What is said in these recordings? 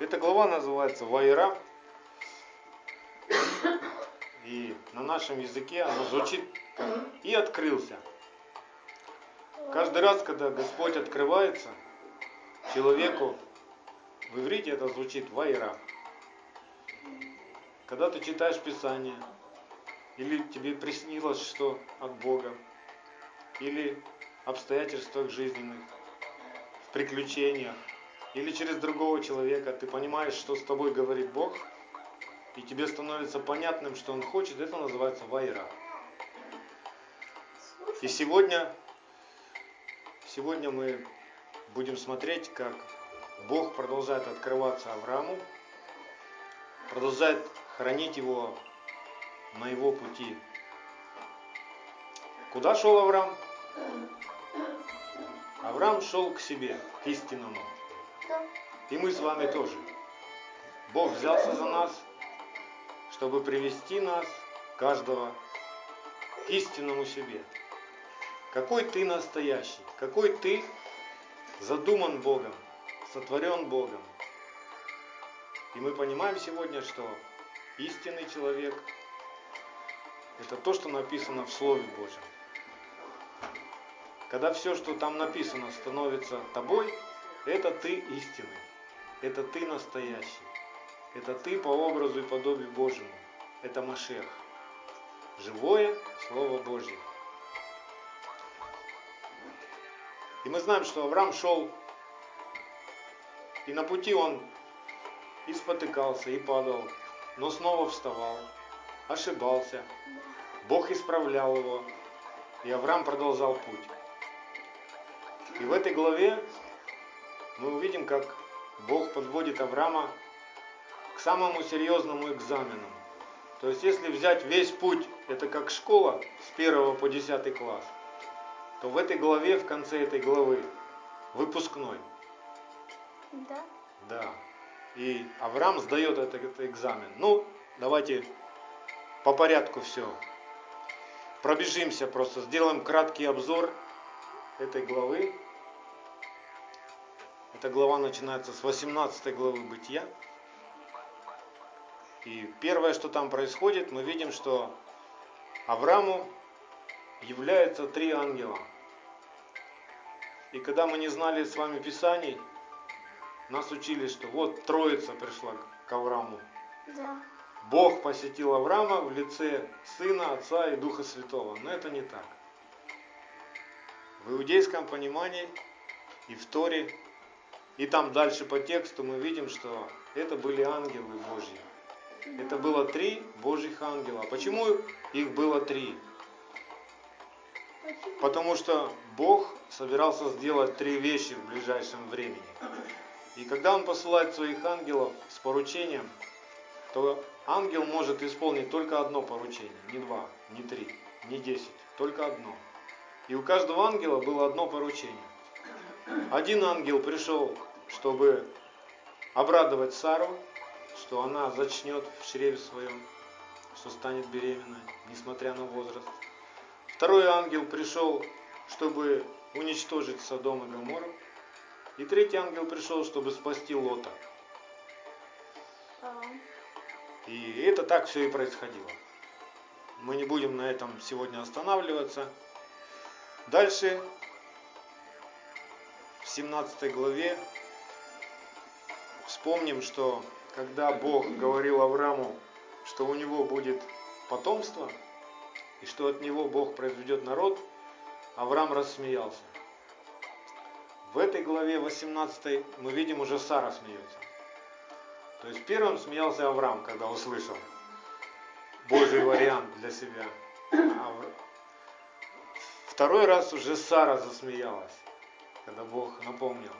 Эта глава называется Вайра. И на нашем языке она звучит «и открылся». Каждый раз, когда Господь открывается человеку, в иврите это звучит «вайра». Когда ты читаешь Писание, или тебе приснилось что от Бога, или обстоятельствах жизненных, в приключениях, или через другого человека, ты понимаешь, что с тобой говорит Бог, и тебе становится понятным, что Он хочет, это называется вайра. И сегодня, сегодня мы будем смотреть, как Бог продолжает открываться Аврааму, продолжает хранить его на его пути. Куда шел Авраам? Авраам шел к себе, к истинному. И мы с вами тоже. Бог взялся за нас, чтобы привести нас, каждого, к истинному себе. Какой ты настоящий, какой ты задуман Богом, сотворен Богом. И мы понимаем сегодня, что истинный человек – это то, что написано в Слове Божьем. Когда все, что там написано, становится тобой, это ты истинный, это ты настоящий, это ты по образу и подобию Божьему, это Машех, живое Слово Божье. И мы знаем, что Авраам шел, и на пути он и спотыкался, и падал, но снова вставал, ошибался. Бог исправлял его, и Авраам продолжал путь. И в этой главе мы увидим, как Бог подводит Авраама к самому серьезному экзамену. То есть, если взять весь путь, это как школа с 1 по 10 класс, то в этой главе, в конце этой главы, выпускной. Да. Да. И Авраам сдает этот, этот экзамен. Ну, давайте по порядку все. Пробежимся просто, сделаем краткий обзор этой главы. Эта глава начинается с 18 главы Бытия. И первое, что там происходит, мы видим, что Аврааму являются три ангела. И когда мы не знали с вами Писаний, нас учили, что вот Троица пришла к Аврааму. Да. Бог посетил Авраама в лице Сына, Отца и Духа Святого. Но это не так. В иудейском понимании и в Торе, и там дальше по тексту мы видим, что это были ангелы Божьи. Это было три Божьих ангела. Почему их было три? Потому что Бог собирался сделать три вещи в ближайшем времени. И когда Он посылает своих ангелов с поручением, то ангел может исполнить только одно поручение, не два, не три, не десять, только одно. И у каждого ангела было одно поручение. Один ангел пришел, чтобы обрадовать Сару, что она зачнет в чреве своем, что станет беременной, несмотря на возраст. Второй ангел пришел, чтобы уничтожить Содом и Гоморру. И третий ангел пришел, чтобы спасти Лота. И это так все и происходило. Мы не будем на этом сегодня останавливаться. Дальше, в 17 главе, вспомним, что когда Бог говорил Аврааму, что у него будет потомство, и что от него Бог произведет народ, Авраам рассмеялся. В этой главе 18 мы видим уже Сара смеется. То есть первым смеялся Авраам, когда услышал Божий вариант для себя. А Второй раз уже Сара засмеялась, когда Бог напомнил.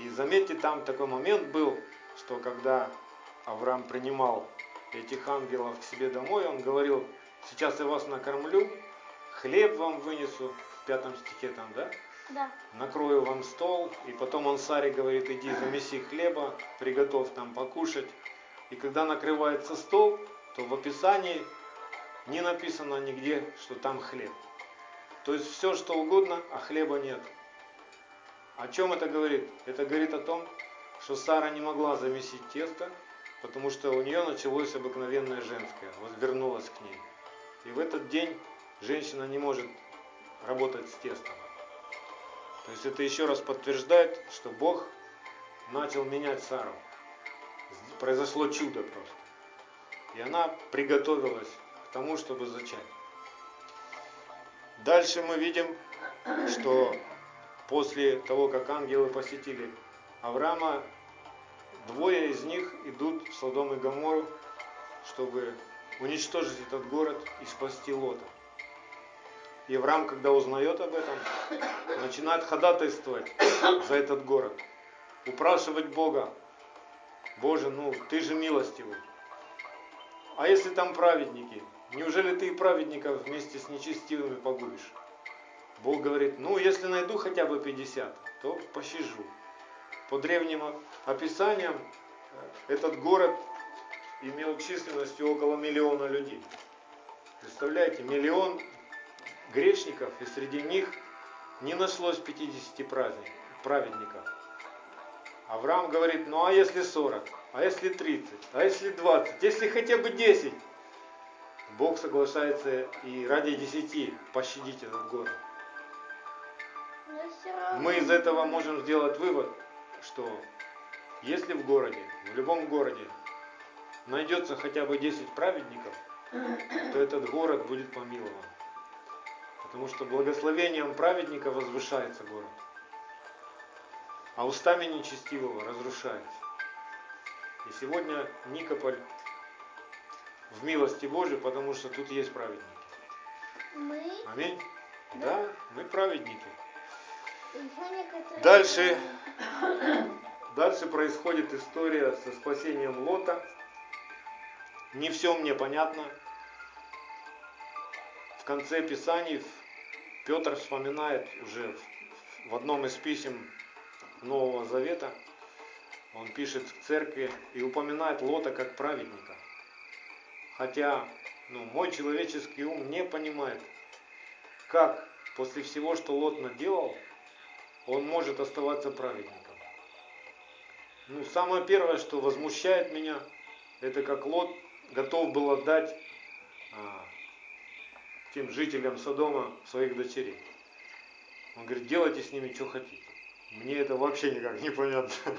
И заметьте, там такой момент был, что когда Авраам принимал этих ангелов к себе домой, он говорил, сейчас я вас накормлю, хлеб вам вынесу, в пятом стихе там, да? да. накрою вам стол, и потом он Саре говорит, иди замеси хлеба, приготовь там покушать. И когда накрывается стол, то в описании не написано нигде, что там хлеб. То есть все, что угодно, а хлеба нет. О чем это говорит? Это говорит о том, что Сара не могла замесить тесто, потому что у нее началось обыкновенное женское, возвернулась к ней. И в этот день женщина не может работать с тестом. То есть это еще раз подтверждает, что Бог начал менять Сару. Произошло чудо просто. И она приготовилась к тому, чтобы зачать. Дальше мы видим, что после того, как ангелы посетили Авраама, двое из них идут в Содом и Гоморру, чтобы уничтожить этот город и спасти Лота. И Авраам, когда узнает об этом, начинает ходатайствовать за этот город, упрашивать Бога, Боже, ну ты же милостивый. А если там праведники, неужели ты и праведников вместе с нечестивыми погубишь? Бог говорит, ну если найду хотя бы 50, то пощажу. По древним описаниям э, этот город имел численностью около миллиона людей. Представляете, миллион грешников, и среди них не нашлось 50 праведников. Авраам говорит, ну а если 40, а если 30, а если 20, если хотя бы 10? Бог соглашается и ради 10 пощадить этот город. Мы из этого можем сделать вывод, что если в городе, в любом городе найдется хотя бы 10 праведников, то этот город будет помилован. Потому что благословением праведника возвышается город, а устами нечестивого разрушается. И сегодня Никополь в милости Божией, потому что тут есть праведники. Мы? Аминь. Да. Да, мы праведники. Дальше. Дальше происходит история со спасением Лота. Не все мне понятно. В конце Писаний Петр вспоминает уже в одном из писем Нового Завета, он пишет в церкви и упоминает Лота как праведника. Хотя ну, мой человеческий ум не понимает, как после всего, что Лот наделал, он может оставаться праведником. Ну, самое первое, что возмущает меня, это как Лот готов был отдать а, тем жителям Содома своих дочерей. Он говорит, делайте с ними, что хотите. Мне это вообще никак не понятно.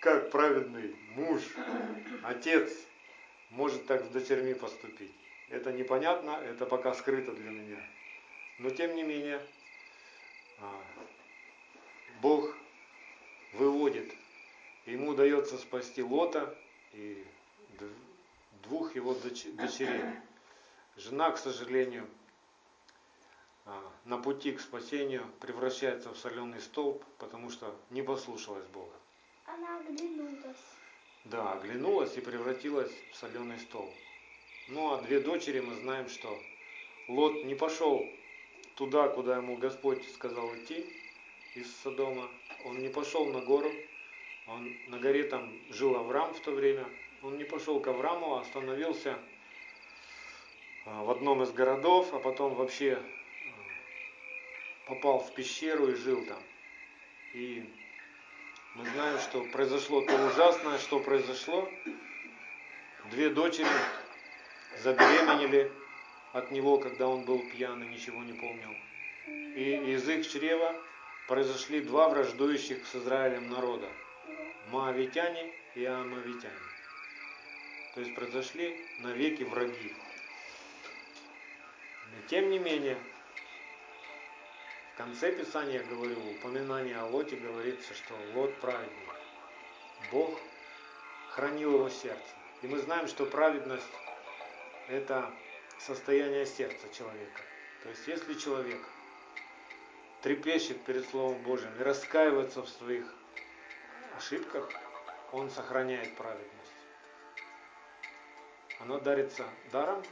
Как праведный муж, отец может так с дочерьми поступить. Это непонятно, это пока скрыто для меня. Но тем не менее, а, Бог выводит, ему удается спасти Лота и двух его доч- дочерей. Жена, к сожалению, а, на пути к спасению превращается в соленый столб, потому что не послушалась Бога. Она оглянулась. Да, оглянулась и превратилась в соленый столб. Ну а две дочери мы знаем, что Лот не пошел туда, куда ему Господь сказал идти из Содома. Он не пошел на гору. Он на горе там жил Авраам в то время. Он не пошел к Аврааму, а остановился а, в одном из городов, а потом вообще а, попал в пещеру и жил там. И мы знаем, что произошло то ужасное, что произошло. Две дочери забеременели от него, когда он был пьян и ничего не помнил. И из их чрева произошли два враждующих с Израилем народа. Моавитяне и Амавитяне. То есть произошли навеки враги. Но тем не менее, в конце Писания, говорю, упоминание о Лоте говорится, что Лот праведник. Бог хранил его сердце. И мы знаем, что праведность – это состояние сердца человека. То есть, если человек трепещет перед Словом Божьим и раскаивается в своих ошибках, он сохраняет праведность. Она дарится даром,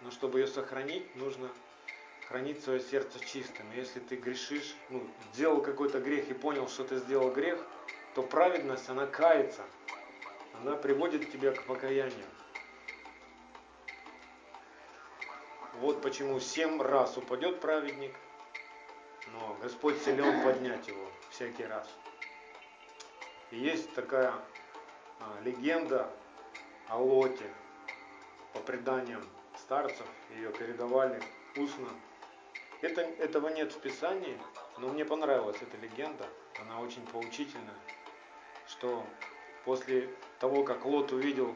но чтобы ее сохранить, нужно хранить свое сердце чистым. И Если ты грешишь, ну, сделал какой-то грех и понял, что ты сделал грех, то праведность, она кается. Она приводит тебя к покаянию. Вот почему семь раз упадет праведник, но Господь силен поднять его всякий раз. И есть такая а, легенда о Лоте, по преданиям старцев, ее передавали устно. Это, этого нет в Писании, но мне понравилась эта легенда, она очень поучительная, что после того, как Лот увидел,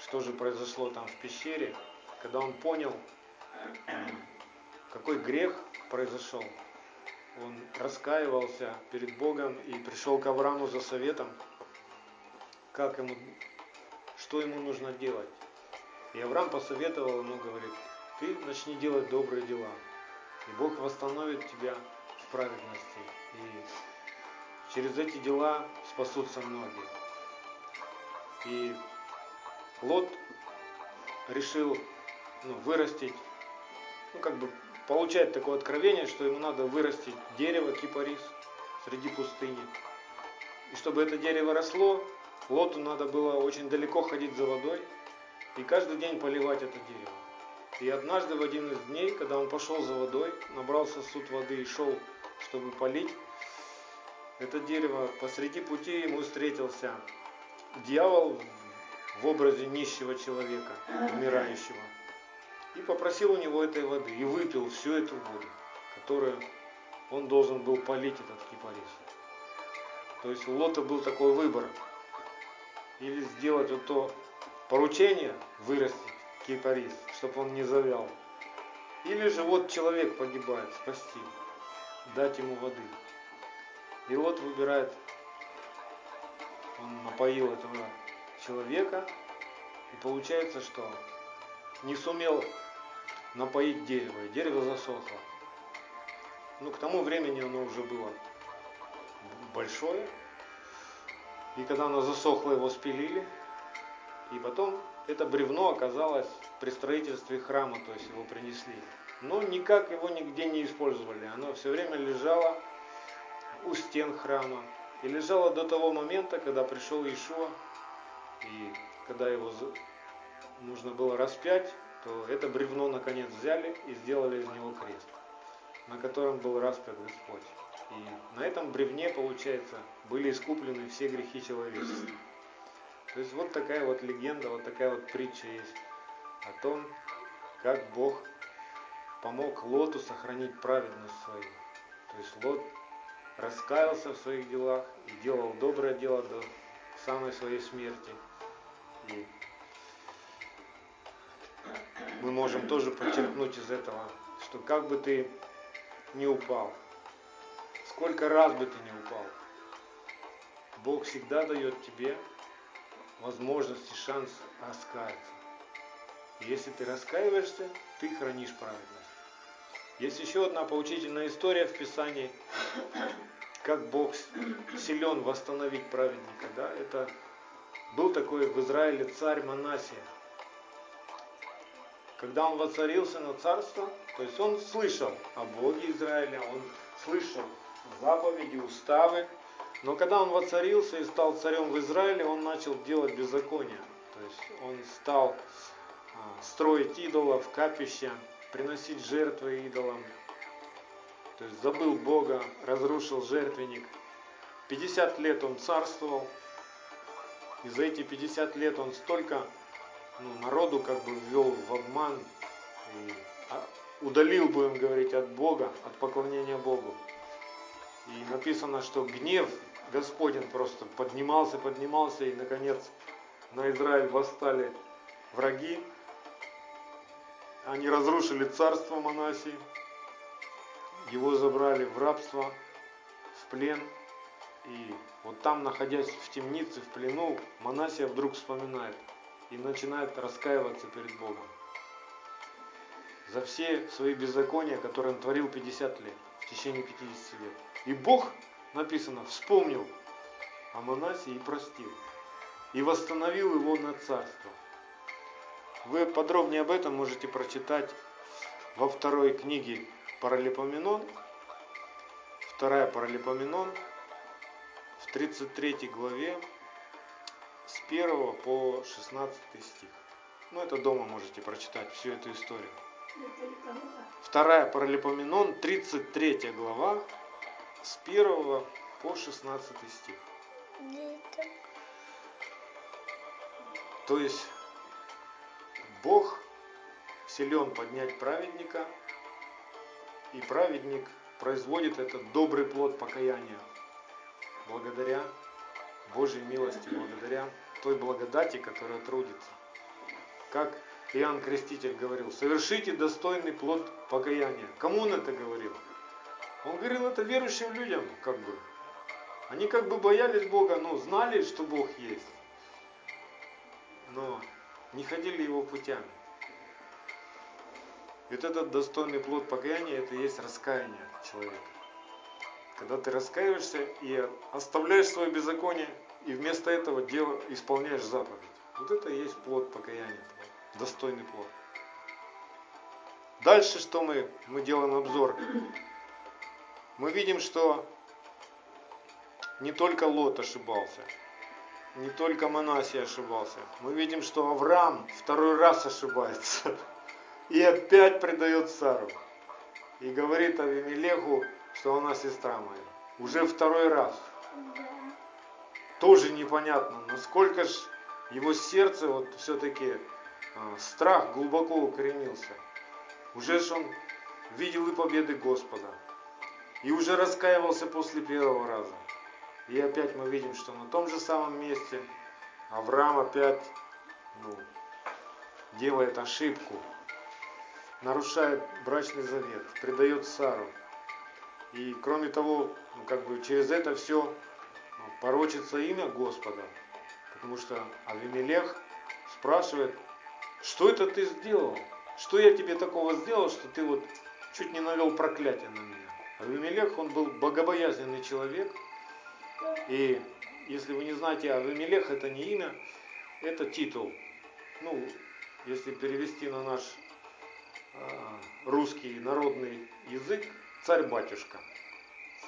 что же произошло там в пещере, когда он понял, какой грех произошел, он раскаивался перед Богом и пришел к Аврааму за советом, как ему, что ему нужно делать. И Авраам посоветовал ему, говорит, ты начни делать добрые дела, и Бог восстановит тебя в праведности. И через эти дела спасутся многие. И Лот решил ну, вырастить, ну как бы получает такое откровение, что ему надо вырастить дерево, кипарис среди пустыни. И чтобы это дерево росло, Лоту надо было очень далеко ходить за водой и каждый день поливать это дерево. И однажды в один из дней, когда он пошел за водой, набрал сосуд воды и шел, чтобы полить это дерево, посреди пути ему встретился дьявол в образе нищего человека, умирающего и попросил у него этой воды, и выпил всю эту воду, которую он должен был полить этот кипарис. То есть у Лота был такой выбор, или сделать вот то поручение, вырастить кипарис, чтобы он не завял, или же вот человек погибает, спасти, дать ему воды. И Лот выбирает, он напоил этого человека, и получается, что не сумел напоить дерево, и дерево засохло. Ну, к тому времени оно уже было большое, и когда оно засохло, его спилили, и потом это бревно оказалось при строительстве храма, то есть его принесли. Но никак его нигде не использовали, оно все время лежало у стен храма, и лежало до того момента, когда пришел Ишуа, и когда его нужно было распять, то это бревно наконец взяли и сделали из него крест, на котором был распят Господь. И на этом бревне, получается, были искуплены все грехи человечества. То есть вот такая вот легенда, вот такая вот притча есть о том, как Бог помог Лоту сохранить праведность свою. То есть Лот раскаялся в своих делах и делал доброе дело до самой своей смерти. И мы можем тоже подчеркнуть из этого, что как бы ты не упал, сколько раз бы ты не упал, Бог всегда дает тебе возможность и шанс раскаяться. И если ты раскаиваешься, ты хранишь праведность. Есть еще одна поучительная история в Писании, как Бог силен восстановить праведника. Да? Это был такой в Израиле царь Манасия когда он воцарился на царство, то есть он слышал о Боге Израиля, он слышал заповеди, уставы, но когда он воцарился и стал царем в Израиле, он начал делать беззаконие. То есть он стал а, строить идолов, капища, приносить жертвы идолам. То есть забыл Бога, разрушил жертвенник. 50 лет он царствовал. И за эти 50 лет он столько ну, народу как бы ввел в обман а, удалил, будем говорить, от Бога, от поклонения Богу. И написано, что гнев Господень просто поднимался, поднимался, и наконец на Израиль восстали враги. Они разрушили царство Манасии, его забрали в рабство, в плен. И вот там, находясь в темнице, в плену, Манасия вдруг вспоминает – и начинает раскаиваться перед Богом за все свои беззакония, которые он творил 50 лет, в течение 50 лет. И Бог, написано, вспомнил о Манасе и простил, и восстановил его на царство. Вы подробнее об этом можете прочитать во второй книге Паралипоменон, вторая Паралипоменон, в 33 главе, с 1 по 16 стих. Ну, это дома можете прочитать всю эту историю. Вторая Паралипоменон, 33 глава, с 1 по 16 стих. То есть Бог силен поднять праведника, и праведник производит этот добрый плод покаяния благодаря Божьей милости, благодаря той благодати, которая трудится. Как Иоанн Креститель говорил, совершите достойный плод покаяния. Кому он это говорил? Он говорил это верующим людям, как бы. Они как бы боялись Бога, но знали, что Бог есть. Но не ходили его путями. И вот этот достойный плод покаяния, это и есть раскаяние человека. Когда ты раскаиваешься и оставляешь свое беззаконие, и вместо этого дел, исполняешь заповедь. Вот это и есть плод покаяния, достойный плод. Дальше что мы, мы делаем обзор? Мы видим, что не только Лот ошибался, не только Манасий ошибался. Мы видим, что Авраам второй раз ошибается и опять предает Сару. И говорит Авимелеху, что она сестра моя. Уже второй раз. Да. Тоже непонятно, насколько ж его сердце вот все-таки а, страх глубоко укоренился. Уже ж он видел и победы Господа. И уже раскаивался после первого раза. И опять мы видим, что на том же самом месте Авраам опять ну, делает ошибку, нарушает брачный завет, предает Сару. И кроме того, ну, как бы через это все ну, порочится имя Господа. Потому что Авимелех спрашивает, что это ты сделал? Что я тебе такого сделал, что ты вот чуть не навел проклятие на меня? Авимелех, он был богобоязненный человек, и если вы не знаете, Авимелех это не имя, это титул. Ну, если перевести на наш э, русский народный язык, царь-батюшка.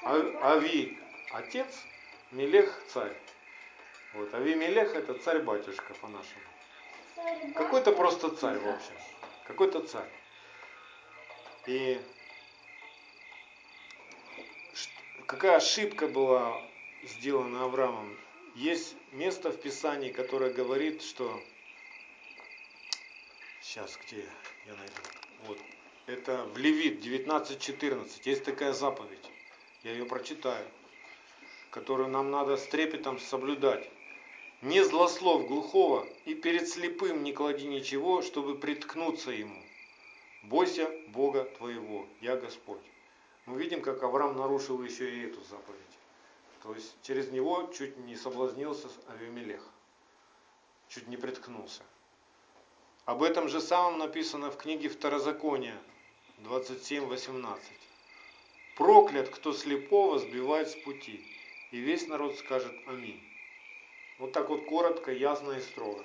А, Ави – отец, Мелех – царь. Вот, Ави-Мелех – это царь-батюшка по-нашему. Какой-то просто царь, в общем. Какой-то царь. И какая ошибка была сделана Авраамом? Есть место в Писании, которое говорит, что... Сейчас, где я найду? Вот. Это в Левит 19.14. Есть такая заповедь. Я ее прочитаю. Которую нам надо с трепетом соблюдать. Не злослов глухого, и перед слепым не клади ничего, чтобы приткнуться ему. Бойся Бога твоего, я Господь. Мы видим, как Авраам нарушил еще и эту заповедь. То есть через него чуть не соблазнился Авимелех. Чуть не приткнулся. Об этом же самом написано в книге Второзакония 27.18. Проклят, кто слепого сбивает с пути. И весь народ скажет Аминь. Вот так вот коротко, ясно и строго.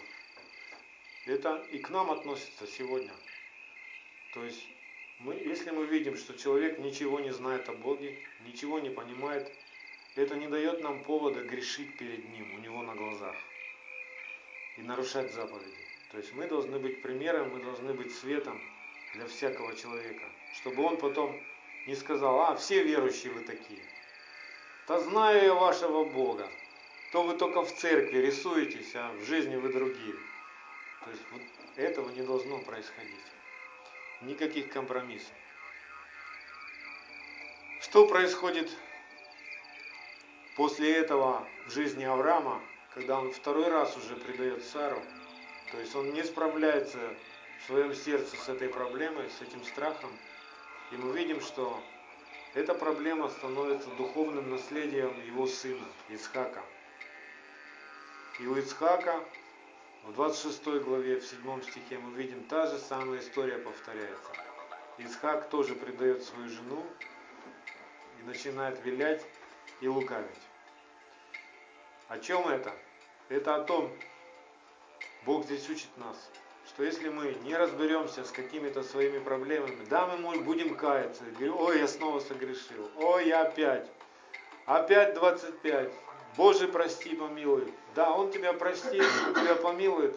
Это и к нам относится сегодня. То есть, мы, если мы видим, что человек ничего не знает о Боге, ничего не понимает, это не дает нам повода грешить перед Ним, у Него на глазах. И нарушать заповеди. То есть мы должны быть примером, мы должны быть светом для всякого человека. Чтобы он потом не сказал, а, все верующие вы такие. Да знаю я вашего Бога. То вы только в церкви рисуетесь, а в жизни вы другие. То есть вот этого не должно происходить. Никаких компромиссов. Что происходит после этого в жизни Авраама, когда он второй раз уже предает Сару? То есть он не справляется в своем сердце с этой проблемой, с этим страхом. И мы видим, что эта проблема становится духовным наследием его сына Исхака. И у Ицхака в 26 главе, в 7 стихе мы видим, та же самая история повторяется. Исхак тоже предает свою жену и начинает вилять и лукавить. О чем это? Это о том, Бог здесь учит нас, что если мы не разберемся с какими-то своими проблемами, да, мы будем каяться, ой, я снова согрешил, ой, я опять, опять 25, Боже, прости, помилуй. Да, Он тебя простит, Он тебя помилует,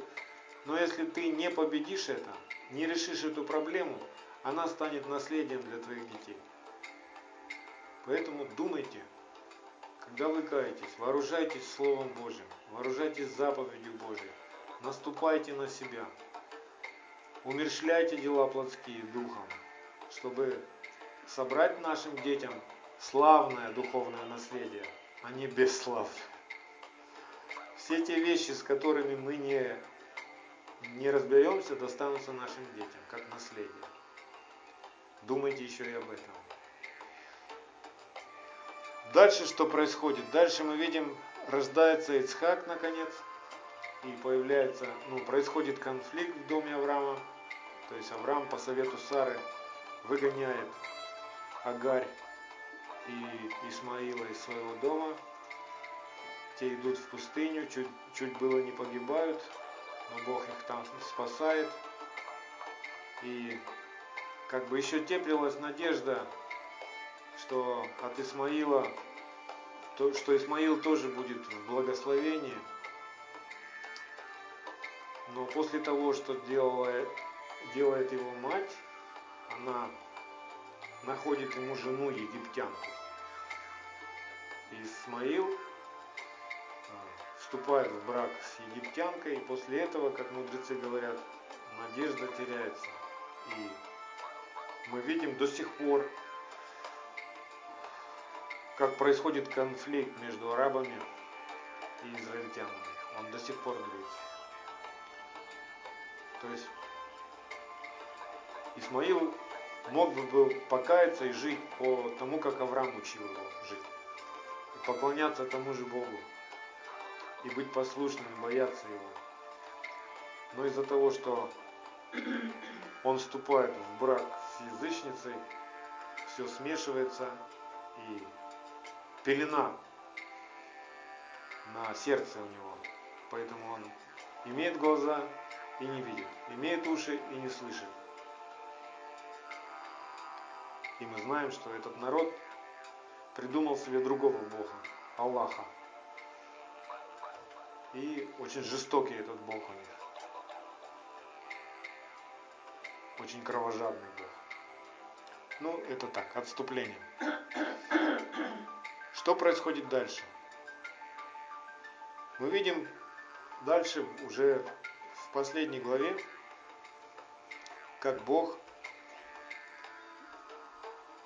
но если ты не победишь это, не решишь эту проблему, она станет наследием для твоих детей. Поэтому думайте, когда вы каетесь, вооружайтесь Словом Божьим, вооружайтесь заповедью Божьей. наступайте на себя. Умершляйте дела плотские духом, чтобы собрать нашим детям славное духовное наследие, а не бесславное. Все те вещи, с которыми мы не, не разберемся, достанутся нашим детям, как наследие. Думайте еще и об этом. Дальше что происходит? Дальше мы видим, рождается Ицхак наконец, и появляется, ну, происходит конфликт в доме Авраама. То есть Авраам по совету Сары выгоняет Агарь и Исмаила из своего дома. Те идут в пустыню, чуть, чуть было не погибают, но Бог их там спасает. И как бы еще теплилась надежда, что от Исмаила, то, что Исмаил тоже будет в благословении. Но после того, что делала, делает его мать, она находит ему жену египтянку. Исмаил а, вступает в брак с египтянкой, и после этого, как мудрецы говорят, надежда теряется. И мы видим до сих пор, как происходит конфликт между арабами и израильтянами. Он до сих пор длится. То есть Исмаил мог бы был покаяться и жить по тому, как Авраам учил его жить. И поклоняться тому же Богу. И быть послушным, и бояться его. Но из-за того, что он вступает в брак с язычницей, все смешивается и пелена на сердце у него. Поэтому он имеет глаза и не видит, имеет уши и не слышит. И мы знаем, что этот народ придумал себе другого Бога, Аллаха. И очень жестокий этот Бог у них. Очень кровожадный Бог. Ну, это так, отступление. Что происходит дальше? Мы видим дальше уже в последней главе, как Бог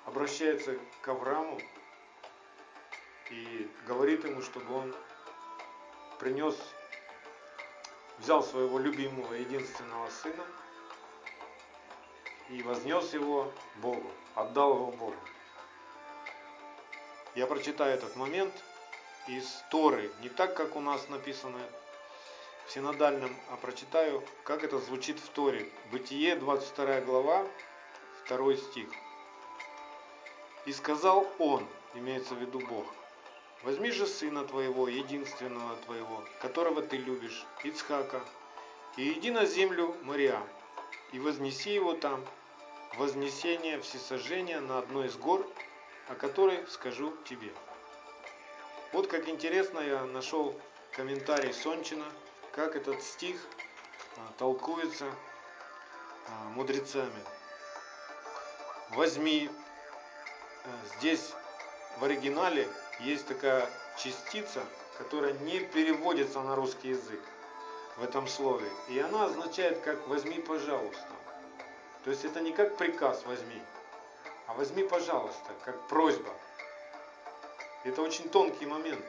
обращается к Аврааму и говорит ему, чтобы он принес, взял своего любимого единственного сына и вознес его Богу, отдал его Богу. Я прочитаю этот момент из Торы, не так, как у нас написано в синодальном, а прочитаю, как это звучит в Торе. Бытие, 22 глава, 2 стих. «И сказал он, имеется в виду Бог, возьми же сына твоего, единственного твоего, которого ты любишь, Ицхака, и иди на землю Мария, и вознеси его там, вознесение всесожжения на одной из гор, о которой скажу тебе. Вот как интересно я нашел комментарий Сончина, как этот стих а, толкуется а, мудрецами. Возьми, а, здесь в оригинале есть такая частица, которая не переводится на русский язык в этом слове. И она означает как возьми, пожалуйста. То есть это не как приказ возьми, а возьми, пожалуйста, как просьба. Это очень тонкий момент.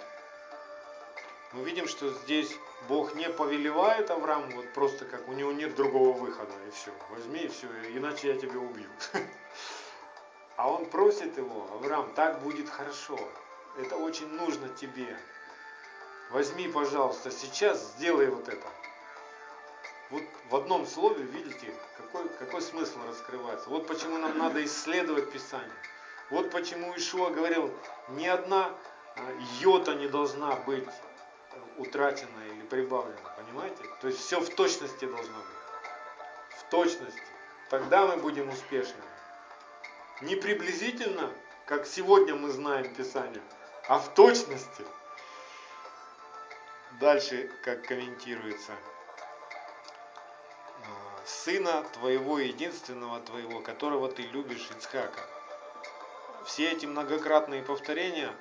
Мы видим, что здесь Бог не повелевает Аврааму, вот просто как у него нет другого выхода, и все, возьми и все, иначе я тебя убью. А он просит его, Авраам, так будет хорошо, это очень нужно тебе. Возьми, пожалуйста, сейчас сделай вот это. Вот в одном слове, видите, какой, какой смысл раскрывается. Вот почему нам надо исследовать Писание. Вот почему Ишуа говорил, ни одна а, йота не должна быть э, утрачена или прибавлена, понимаете? То есть все в точности должно быть. В точности. Тогда мы будем успешны. Не приблизительно, как сегодня мы знаем Писание, а в точности. Дальше, как комментируется сына твоего единственного твоего, которого ты любишь, Ицхака. Все эти многократные повторения,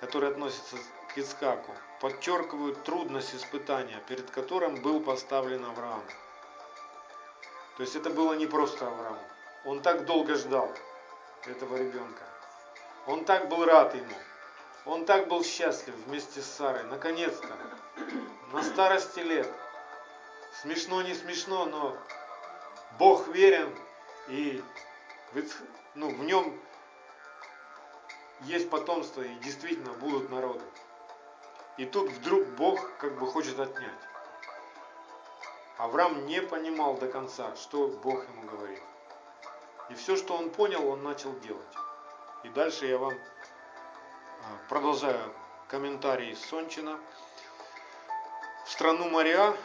которые относятся к Ицхаку, подчеркивают трудность испытания, перед которым был поставлен Авраам. То есть это было не просто Авраам. Он так долго ждал этого ребенка. Он так был рад ему. Он так был счастлив вместе с Сарой. Наконец-то. На старости лет. Смешно, не смешно, но Бог верен. И ну, в нем есть потомство и действительно будут народы. И тут вдруг Бог как бы хочет отнять. Авраам не понимал до конца, что Бог ему говорит. И все, что он понял, он начал делать. И дальше я вам а, продолжаю комментарий Сончина. В страну Мария,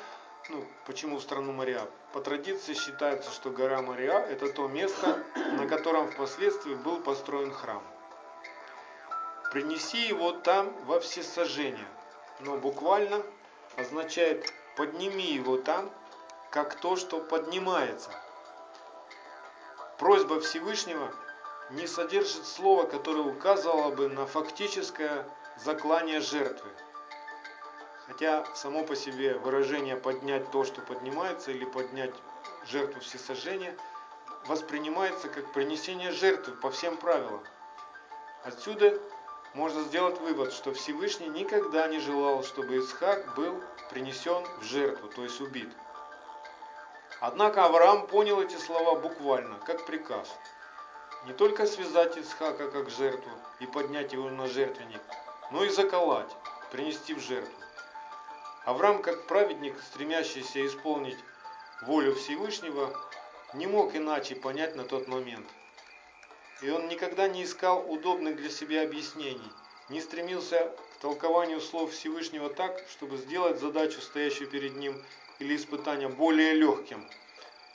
ну почему в страну Мария? По традиции считается, что гора Мария это то место, на котором впоследствии был построен храм. Принеси его там во всесожжение, но буквально означает подними его там, как то, что поднимается. Просьба Всевышнего не содержит слова, которое указывало бы на фактическое заклание жертвы. Хотя само по себе выражение «поднять то, что поднимается» или «поднять жертву всесожжения» воспринимается как принесение жертвы по всем правилам. Отсюда можно сделать вывод, что Всевышний никогда не желал, чтобы Исхак был принесен в жертву, то есть убит. Однако Авраам понял эти слова буквально, как приказ. Не только связать Исхака как жертву и поднять его на жертвенник, но и заколоть, принести в жертву. Авраам, как праведник, стремящийся исполнить волю Всевышнего, не мог иначе понять на тот момент – и он никогда не искал удобных для себя объяснений, не стремился к толкованию слов Всевышнего так, чтобы сделать задачу, стоящую перед ним, или испытание более легким.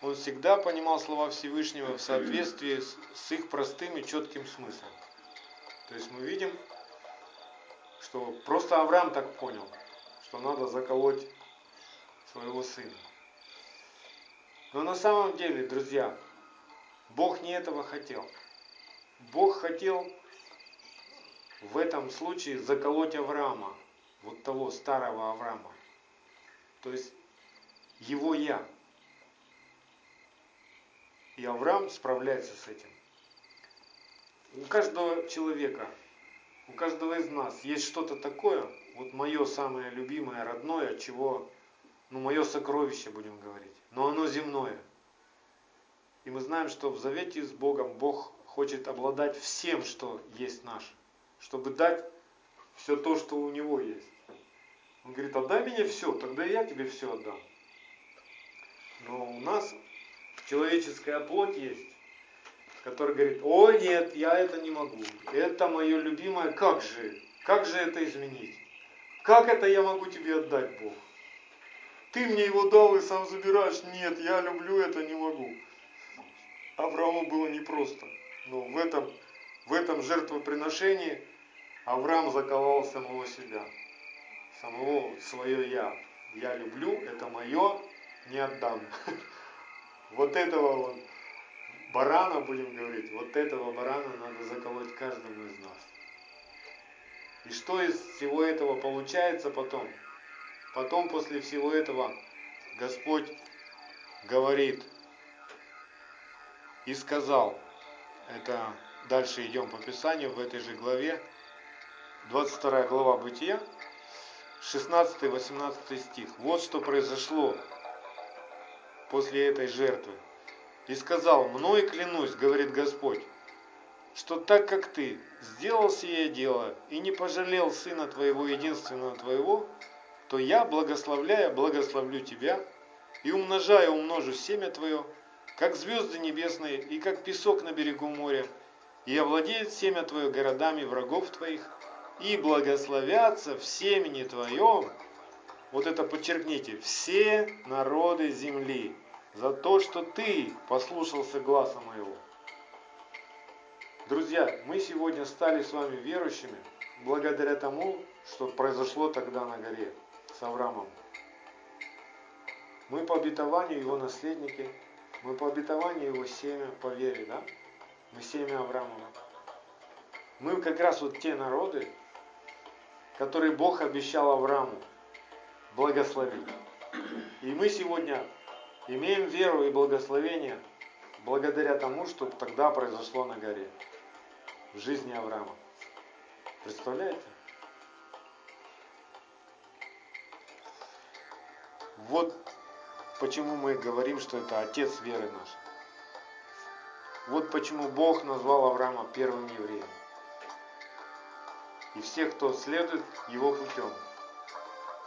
Он всегда понимал слова Всевышнего в соответствии с их простым и четким смыслом. То есть мы видим, что просто Авраам так понял, что надо заколоть своего сына. Но на самом деле, друзья, Бог не этого хотел. Бог хотел в этом случае заколоть Авраама, вот того старого Авраама. То есть его я. И Авраам справляется с этим. У каждого человека, у каждого из нас есть что-то такое, вот мое самое любимое, родное, чего, ну, мое сокровище, будем говорить, но оно земное. И мы знаем, что в завете с Богом Бог хочет обладать всем, что есть наше, чтобы дать все то, что у него есть. Он говорит, отдай мне все, тогда я тебе все отдам. Но у нас человеческая плоть есть, которая говорит, о нет, я это не могу, это мое любимое, как же, как же это изменить? Как это я могу тебе отдать, Бог? Ты мне его дал и сам забираешь. Нет, я люблю это, не могу. Аврааму было непросто. Но в этом, в этом жертвоприношении Авраам заковал самого себя, самого свое я. Я люблю, это мое, не отдам. Вот этого вот барана, будем говорить, вот этого барана надо заколоть каждому из нас. И что из всего этого получается потом? Потом после всего этого Господь говорит и сказал, это дальше идем по Писанию в этой же главе, 22 глава Бытия, 16-18 стих. Вот что произошло после этой жертвы. И сказал, мной клянусь, говорит Господь, что так как ты сделал сие дело и не пожалел сына твоего единственного твоего, то я, благословляя, благословлю тебя и умножая, умножу семя твое, как звезды небесные и как песок на берегу моря, и овладеет семя твое городами врагов твоих, и благословятся в семени твоем, вот это подчеркните, все народы земли, за то, что ты послушался гласа моего. Друзья, мы сегодня стали с вами верующими благодаря тому, что произошло тогда на горе с Авраамом. Мы по обетованию его наследники – мы по обетованию его семя по да? Мы семя Авраамова. Мы как раз вот те народы, который Бог обещал Аврааму благословить. И мы сегодня имеем веру и благословение благодаря тому, что тогда произошло на горе в жизни Авраама. Представляете? Вот почему мы говорим, что это отец веры нашей. Вот почему Бог назвал Авраама первым евреем. И все, кто следует его путем,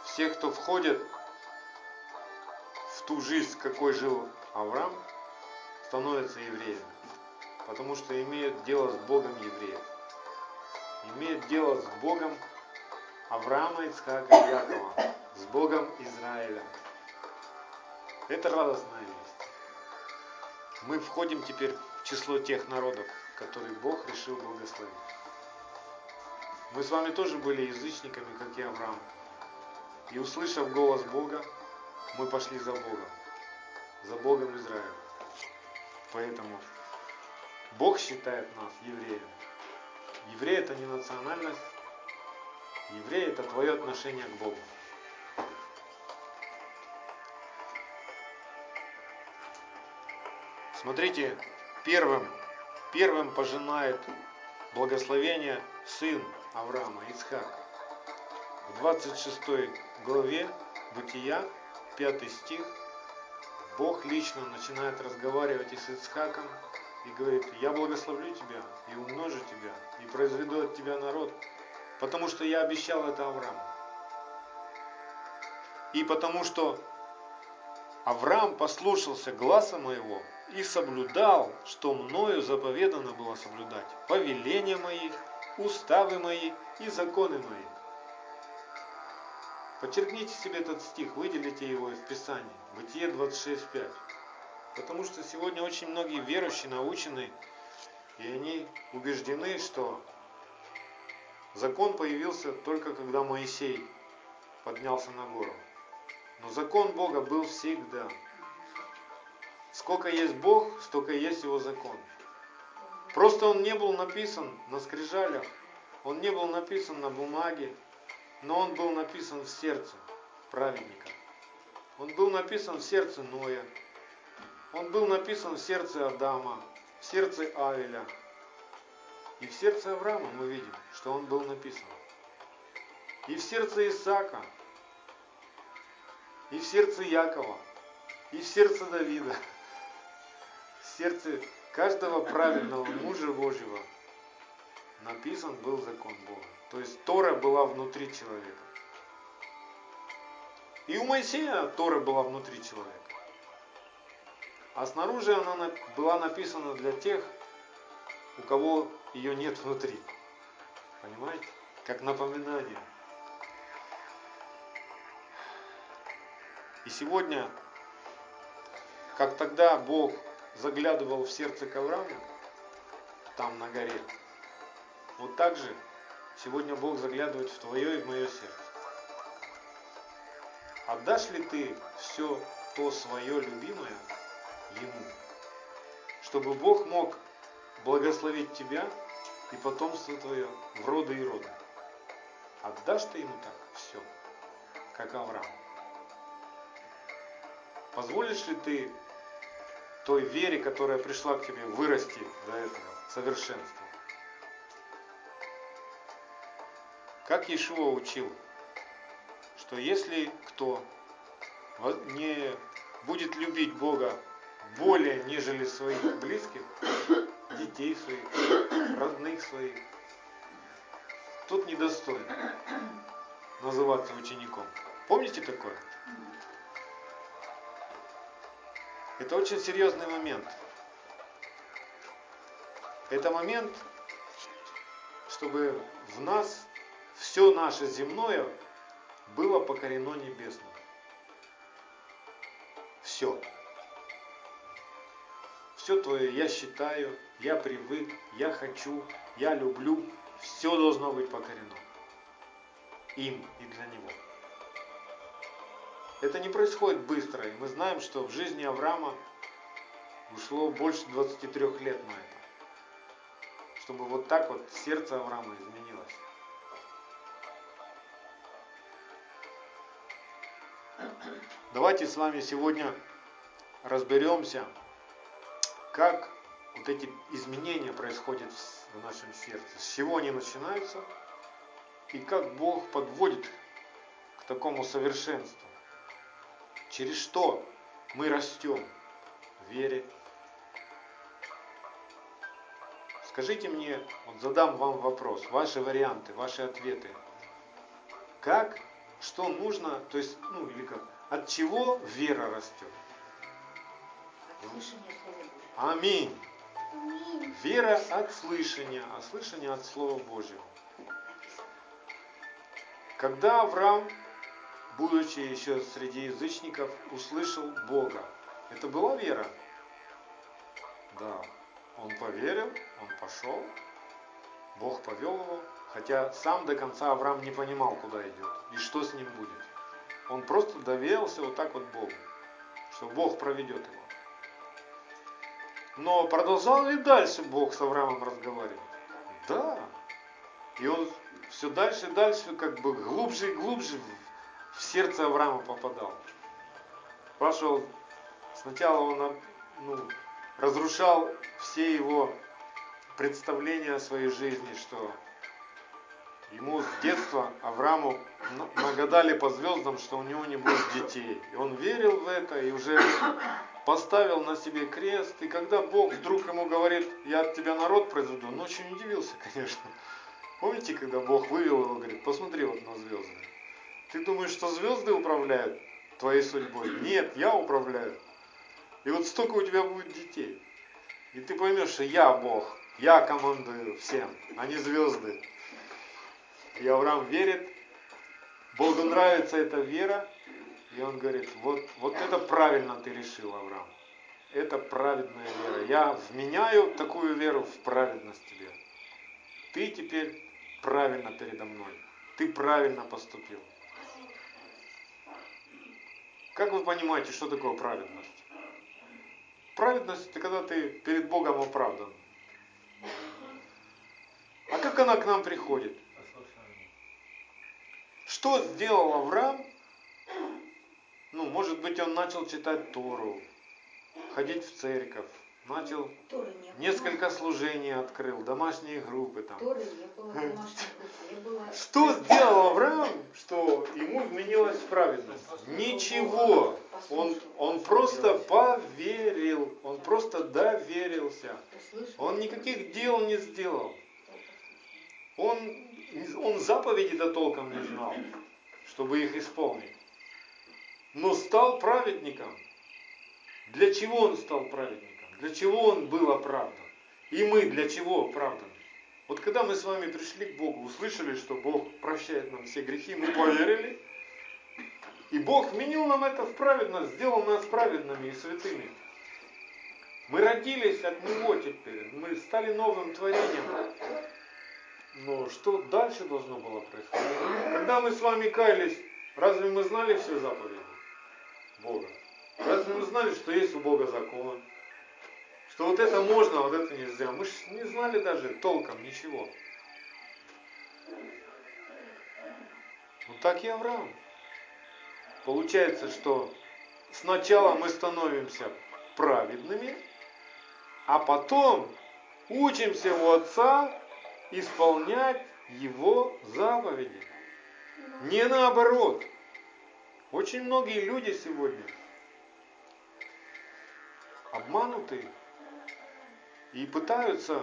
все, кто входит в ту жизнь, какой жил Авраам, становятся евреями. Потому что имеют дело с Богом евреев. Имеют дело с Богом Авраама, Ицхака и Якова. С Богом Израиля. Это радостная весть. Мы входим теперь в число тех народов, которые Бог решил благословить. Мы с вами тоже были язычниками, как и Авраам. И услышав голос Бога, мы пошли за Богом, за Богом Израиля. Поэтому Бог считает нас евреями. Еврей это не национальность, еврей это твое отношение к Богу. Смотрите, первым, первым пожинает благословение сын Авраама, Ицхак. В 26 главе Бытия, 5 стих, Бог лично начинает разговаривать и с Ицхаком и говорит, я благословлю тебя и умножу тебя и произведу от тебя народ, потому что я обещал это Аврааму. И потому что Авраам послушался гласа моего и соблюдал, что мною заповедано было соблюдать, повеления мои, уставы мои и законы мои. Подчеркните себе этот стих, выделите его в Писании. Бытие 26.5. Потому что сегодня очень многие верующие научены, и они убеждены, что закон появился только когда Моисей поднялся на гору. Но закон Бога был всегда. Сколько есть Бог, столько есть Его закон. Просто он не был написан на скрижалях, он не был написан на бумаге, но он был написан в сердце праведника. Он был написан в сердце Ноя. Он был написан в сердце Адама, в сердце Авеля. И в сердце Авраама мы видим, что он был написан. И в сердце Исаака, и в сердце Якова, и в сердце Давида, в сердце каждого праведного мужа Божьего написан был закон Бога. То есть Тора была внутри человека. И у Моисея Тора была внутри человека. А снаружи она была написана для тех, у кого ее нет внутри. Понимаете? Как напоминание. И сегодня, как тогда Бог заглядывал в сердце к Аврааму, там на горе, вот так же сегодня Бог заглядывает в твое и в мое сердце. Отдашь ли ты все то свое любимое Ему, чтобы Бог мог благословить тебя и потомство твое в роды и роды? Отдашь ты Ему так все, как Авраам? Позволишь ли ты той вере, которая пришла к тебе, вырасти до этого совершенства? Как Иешуа учил, что если кто не будет любить Бога более, нежели своих близких, детей своих, родных своих, тот недостоин называться учеником. Помните такое? Это очень серьезный момент. Это момент, чтобы в нас все наше земное было покорено небесным. Все. Все твое я считаю, я привык, я хочу, я люблю, все должно быть покорено. Им и для него. Это не происходит быстро, и мы знаем, что в жизни Авраама ушло больше 23 лет на это. Чтобы вот так вот сердце Авраама изменилось. Давайте с вами сегодня разберемся, как вот эти изменения происходят в нашем сердце, с чего они начинаются и как Бог подводит к такому совершенству. Через что мы растем в вере. Скажите мне, вот задам вам вопрос, ваши варианты, ваши ответы. Как, что нужно, то есть, ну или как, от чего вера растет? Аминь. Аминь. Вера от слышания, а слышание от Слова Божьего. Когда Авраам, будучи еще среди язычников, услышал Бога, это была вера? Да. Он поверил, он пошел, Бог повел его, хотя сам до конца Авраам не понимал, куда идет и что с ним будет. Он просто доверился вот так вот Богу, что Бог проведет его. Но продолжал ли дальше Бог с Авраамом разговаривать? Да. И он все дальше и дальше, как бы глубже и глубже в, сердце Авраама попадал. Спрашивал, сначала он ну, разрушал все его представления о своей жизни, что ему с детства Аврааму нагадали по звездам, что у него не будет детей. И он верил в это и уже поставил на себе крест. И когда Бог вдруг ему говорит, я от тебя народ произведу, он очень удивился, конечно. Помните, когда Бог вывел его, говорит, посмотри вот на звезды. Ты думаешь, что звезды управляют твоей судьбой? Нет, я управляю. И вот столько у тебя будет детей. И ты поймешь, что я Бог, я командую всем, а не звезды. И Авраам верит, Богу нравится эта вера, и он говорит, вот, вот это правильно ты решил, Авраам. Это праведная вера. Я вменяю такую веру в праведность тебе. Ты теперь правильно передо мной. Ты правильно поступил. Как вы понимаете, что такое праведность? Праведность это когда ты перед Богом оправдан. А как она к нам приходит? Что сделал Авраам? Ну, может быть, он начал читать Тору, ходить в церковь, начал несколько служений открыл, домашние группы там. Что сделал Авраам, что ему вменилась праведность? Ничего. Он, он просто поверил, он просто доверился. Он никаких дел не сделал. Он, он заповеди-то толком не знал, чтобы их исполнить. Но стал праведником. Для чего он стал праведником? Для чего он был оправдан? И мы для чего оправданы? Вот когда мы с вами пришли к Богу, услышали, что Бог прощает нам все грехи, мы поверили, и Бог вменил нам это в праведность, сделал нас праведными и святыми. Мы родились от Него теперь, мы стали новым творением. Но что дальше должно было происходить? Когда мы с вами каялись, разве мы знали все заповеди Бога? Разве мы знали, что есть у Бога закон? Что вот это можно, а вот это нельзя. Мы же не знали даже толком ничего. Вот так и Авраам. Получается, что сначала мы становимся праведными, а потом учимся у Отца исполнять Его заповеди. Не наоборот. Очень многие люди сегодня обмануты и пытаются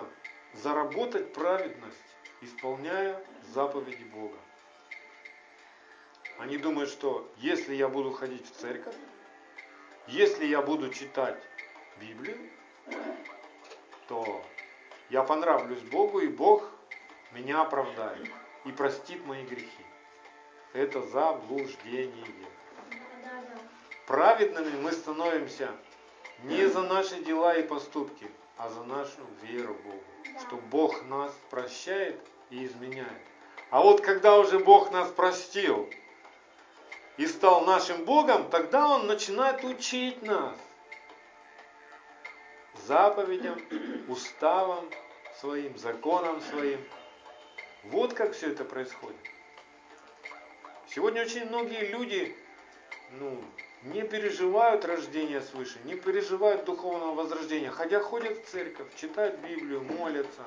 заработать праведность, исполняя заповеди Бога. Они думают, что если я буду ходить в церковь, если я буду читать Библию, то я понравлюсь Богу, и Бог меня оправдает и простит мои грехи. Это заблуждение. Праведными мы становимся не за наши дела и поступки, а за нашу веру Богу. Что Бог нас прощает и изменяет. А вот когда уже Бог нас простил и стал нашим Богом, тогда Он начинает учить нас заповедям, уставам своим, законам своим. Вот как все это происходит. Сегодня очень многие люди ну, не переживают рождения свыше, не переживают духовного возрождения, хотя ходят в церковь, читают Библию, молятся.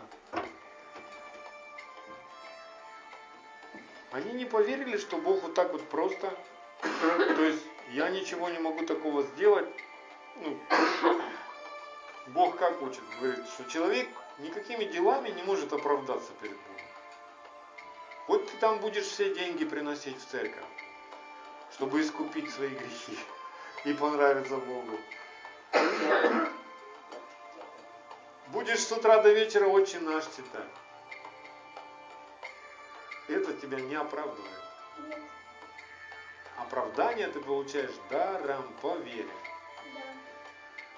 Они не поверили, что Бог вот так вот просто, то есть я ничего не могу такого сделать. Ну, Бог как учит? Говорит, что человек никакими делами не может оправдаться перед Богом. Вот ты там будешь все деньги приносить в церковь, чтобы искупить свои грехи и понравиться Богу. Будешь с утра до вечера очень наш читать. Это тебя не оправдывает. Оправдание ты получаешь даром по вере.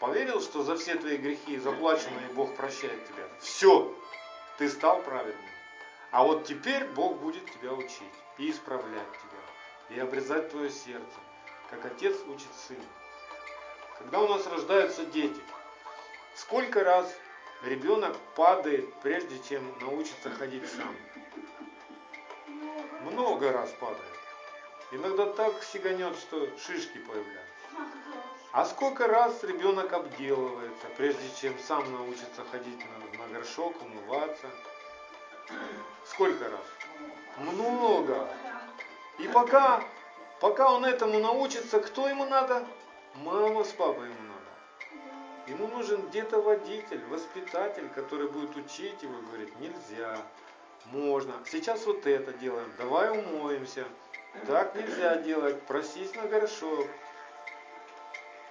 Поверил, что за все твои грехи заплаченные Бог прощает тебя. Все, ты стал праведным. А вот теперь Бог будет тебя учить и исправлять тебя, и обрезать твое сердце, как отец учит сына. Когда у нас рождаются дети, сколько раз ребенок падает, прежде чем научится ходить сам? Много. Раз падает. Иногда так сиганет, что шишки появляются. А сколько раз ребенок обделывается, прежде чем сам научится ходить на, на горшок, умываться? Сколько раз? Много. И пока, пока он этому научится, кто ему надо? Мама с папой ему надо. Ему нужен где-то водитель, воспитатель, который будет учить его, говорит, нельзя, можно. Сейчас вот это делаем, давай умоемся. Так нельзя делать, просись на горшок.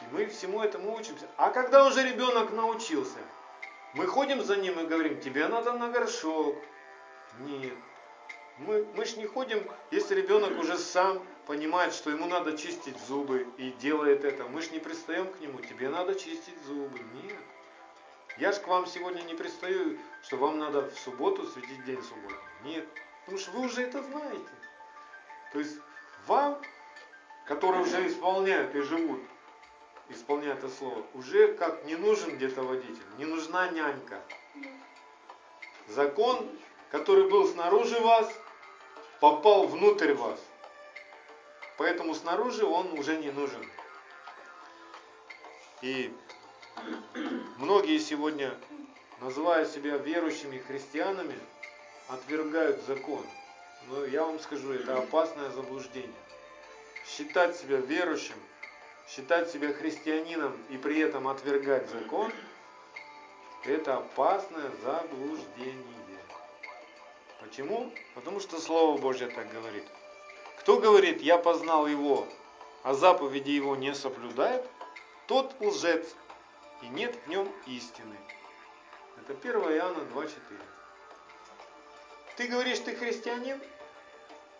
И мы всему этому учимся. А когда уже ребенок научился, мы ходим за ним и говорим, тебе надо на горшок. Нет. Мы, мы ж не ходим, если ребенок уже сам понимает, что ему надо чистить зубы и делает это. Мы ж не пристаем к нему, тебе надо чистить зубы. Нет. Я ж к вам сегодня не пристаю, что вам надо в субботу светить день субботний. Нет. Потому что вы уже это знаете. То есть вам, которые уже исполняют и живут, исполняют это слово, уже как не нужен где-то водитель, не нужна нянька. Закон, который был снаружи вас, попал внутрь вас. Поэтому снаружи он уже не нужен. И многие сегодня, называя себя верующими христианами, отвергают закон. Но я вам скажу, это опасное заблуждение. Считать себя верующим, считать себя христианином и при этом отвергать закон, это опасное заблуждение. Почему? Потому что Слово Божье так говорит. Кто говорит, я познал его, а заповеди его не соблюдает, тот лжец, и нет в нем истины. Это 1 Иоанна 2.4. Ты говоришь, ты христианин,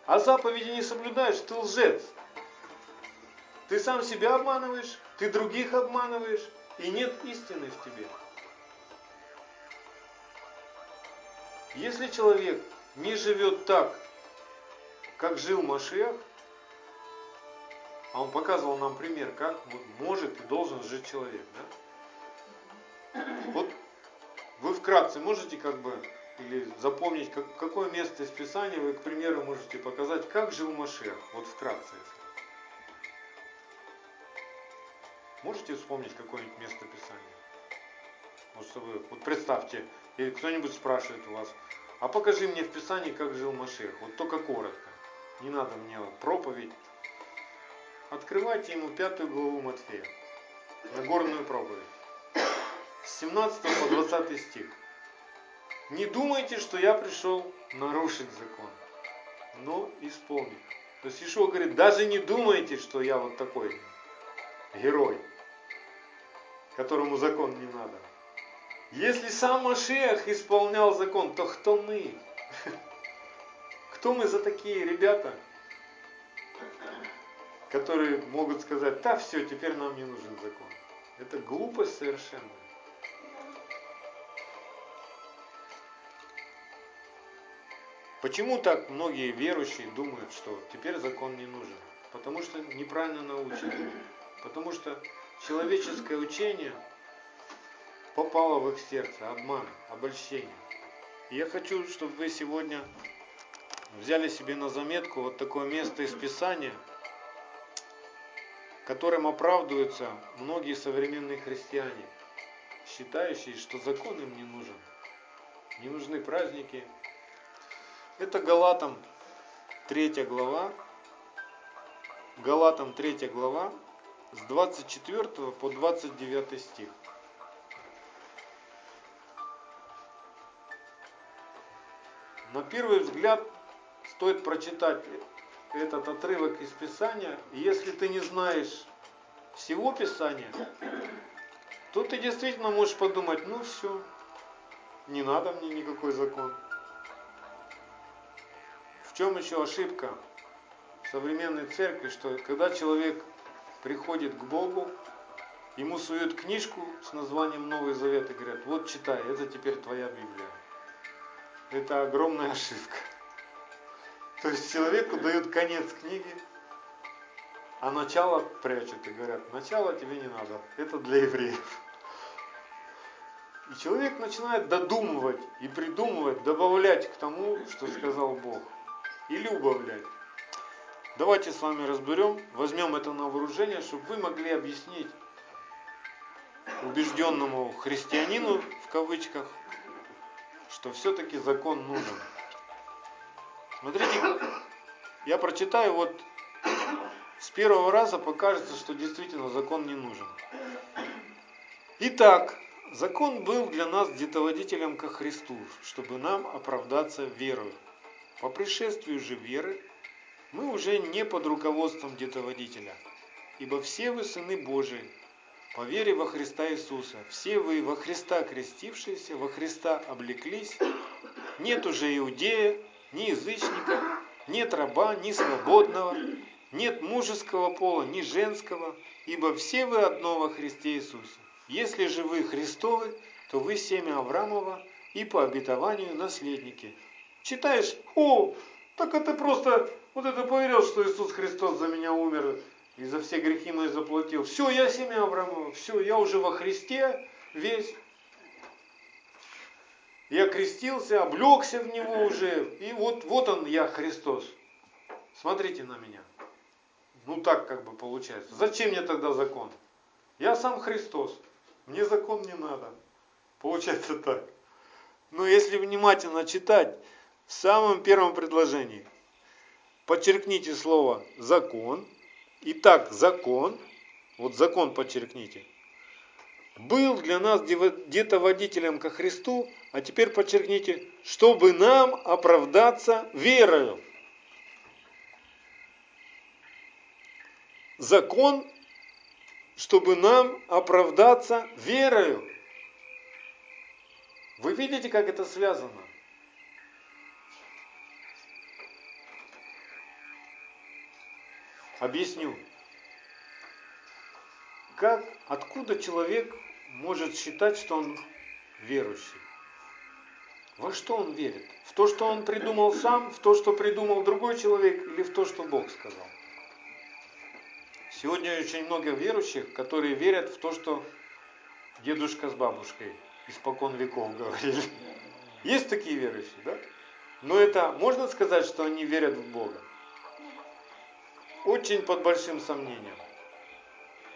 а заповеди не соблюдаешь, ты лжец. Ты сам себя обманываешь, ты других обманываешь, и нет истины в тебе. Если человек не живет так, как жил Машех, а он показывал нам пример, как может и должен жить человек. Да? Вот вы вкратце можете как бы или запомнить, как, какое место из Писания вы, к примеру, можете показать, как жил Машех, вот вкратце. Можете вспомнить какое-нибудь место Писания? Вот чтобы, вот представьте, или кто-нибудь спрашивает у вас, а покажи мне в Писании, как жил Машех. Вот только коротко. Не надо мне проповедь. Открывайте ему пятую главу Матфея. Нагорную проповедь. С 17 по 20 стих. Не думайте, что я пришел нарушить закон, но исполнить. То есть Ишуа говорит, даже не думайте, что я вот такой герой, которому закон не надо. Если сам Машех исполнял закон, то кто мы? Кто мы за такие ребята, которые могут сказать, да все, теперь нам не нужен закон. Это глупость совершенно. Почему так многие верующие думают, что теперь закон не нужен? Потому что неправильно научены. Потому что человеческое учение попало в их сердце, обман, обольщение. И я хочу, чтобы вы сегодня взяли себе на заметку вот такое место из Писания. которым оправдываются многие современные христиане, считающие, что закон им не нужен. Не нужны праздники. Это Галатам 3 глава. Галатам 3 глава с 24 по 29 стих. На первый взгляд стоит прочитать этот отрывок из Писания. Если ты не знаешь всего Писания, то ты действительно можешь подумать, ну все, не надо мне никакой закон. В чем еще ошибка современной церкви, что когда человек приходит к Богу, ему суют книжку с названием Новый Завет и говорят, вот читай, это теперь твоя Библия. Это огромная ошибка. То есть человеку дают конец книги, а начало прячут и говорят, начало тебе не надо, это для евреев. И человек начинает додумывать и придумывать, добавлять к тому, что сказал Бог. Или убавлять. Давайте с вами разберем, возьмем это на вооружение, чтобы вы могли объяснить убежденному христианину, в кавычках, что все-таки закон нужен. Смотрите, я прочитаю, вот с первого раза покажется, что действительно закон не нужен. Итак, закон был для нас детоводителем ко Христу, чтобы нам оправдаться верою. По пришествию же веры мы уже не под руководством детоводителя, ибо все вы сыны Божии, по вере во Христа Иисуса, все вы во Христа крестившиеся, во Христа облеклись, нет уже иудея, ни язычника, нет раба, ни свободного, нет мужеского пола, ни женского, ибо все вы одно во Христе Иисусе. Если же вы Христовы, то вы семя Авраамова и по обетованию наследники. Читаешь, о, так это просто, вот это поверил, что Иисус Христос за меня умер, и за все грехи мои заплатил. Все, я семя Авраамова, все, я уже во Христе весь. Я крестился, облегся в него уже, и вот, вот он, я Христос. Смотрите на меня. Ну так как бы получается. Зачем мне тогда закон? Я сам Христос. Мне закон не надо. Получается так. Но если внимательно читать, в самом первом предложении подчеркните слово закон. Итак, закон, вот закон подчеркните, был для нас где-то водителем ко Христу, а теперь подчеркните, чтобы нам оправдаться верою. Закон, чтобы нам оправдаться верою. Вы видите, как это связано? Объясню. Как, откуда человек может считать, что он верующий? Во что он верит? В то, что он придумал сам, в то, что придумал другой человек, или в то, что Бог сказал? Сегодня очень много верующих, которые верят в то, что дедушка с бабушкой испокон веков говорили. Есть такие верующие, да? Но это можно сказать, что они верят в Бога? Очень под большим сомнением.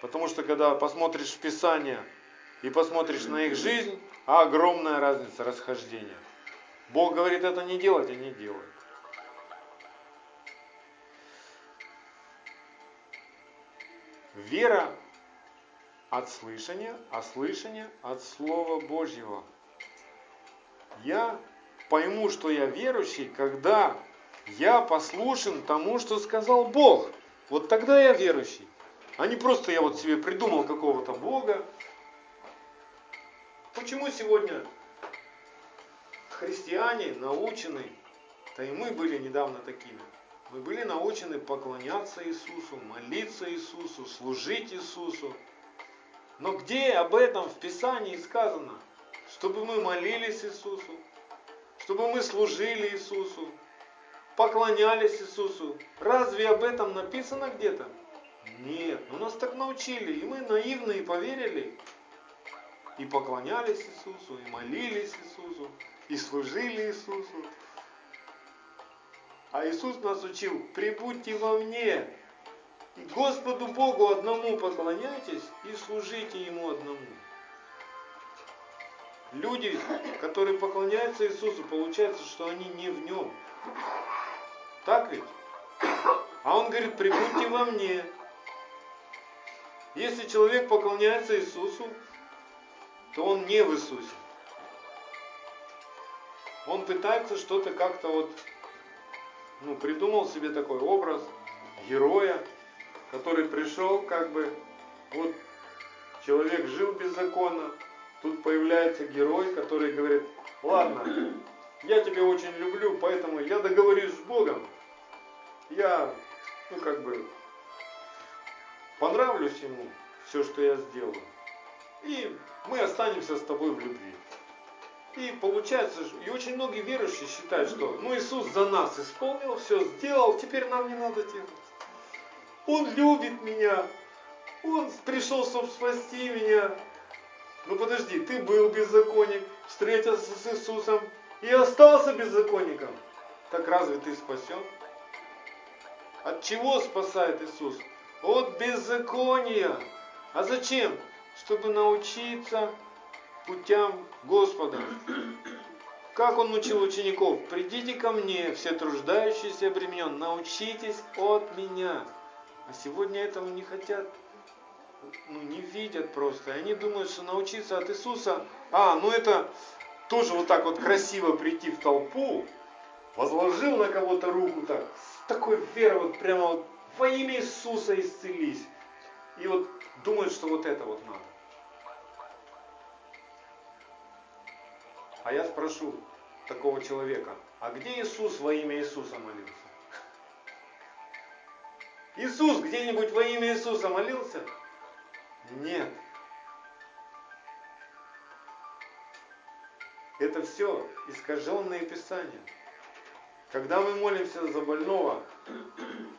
Потому что когда посмотришь в Писание и посмотришь на их жизнь, огромная разница расхождения. Бог говорит это не делать, а не делают. Вера от слышания, а слышание от Слова Божьего. Я пойму, что я верующий, когда я послушен тому, что сказал Бог. Вот тогда я верующий. А не просто я вот себе придумал какого-то Бога. Почему сегодня христиане научены, да и мы были недавно такими, мы были научены поклоняться Иисусу, молиться Иисусу, служить Иисусу. Но где об этом в Писании сказано? Чтобы мы молились Иисусу, чтобы мы служили Иисусу, поклонялись Иисусу. Разве об этом написано где-то? Нет, но нас так научили, и мы наивные поверили. И поклонялись Иисусу, и молились Иисусу, и служили Иисусу. А Иисус нас учил, прибудьте во мне, И Господу Богу одному поклоняйтесь и служите Ему одному. Люди, которые поклоняются Иисусу, получается, что они не в Нем. Так ведь? А Он говорит, прибудьте во мне. Если человек поклоняется Иисусу, то он не в Иисусе. Он пытается что-то как-то вот, ну, придумал себе такой образ героя, который пришел как бы, вот человек жил беззаконно, тут появляется герой, который говорит, ладно, я тебя очень люблю, поэтому я договорюсь с Богом, я, ну как бы, понравлюсь ему, все, что я сделаю, и мы останемся с тобой в любви. И получается, и очень многие верующие считают, что ну Иисус за нас исполнил, все сделал, теперь нам не надо делать. Он любит меня, Он пришел, чтобы спасти меня. Ну подожди, ты был беззаконник, встретился с Иисусом и остался беззаконником. Так разве ты спасен? От чего спасает Иисус? От беззакония. А зачем? Чтобы научиться путям Господа. Как он учил учеников? Придите ко мне, все труждающиеся и обременен, научитесь от меня. А сегодня этого не хотят, ну не видят просто. Они думают, что научиться от Иисуса, а, ну это тоже вот так вот красиво прийти в толпу, возложил на кого-то руку так, с такой верой, вот прямо вот во имя Иисуса исцелись. И вот думают, что вот это вот надо. А я спрошу такого человека, а где Иисус во имя Иисуса молился? Иисус где-нибудь во имя Иисуса молился? Нет. Это все искаженные писания. Когда мы молимся за больного,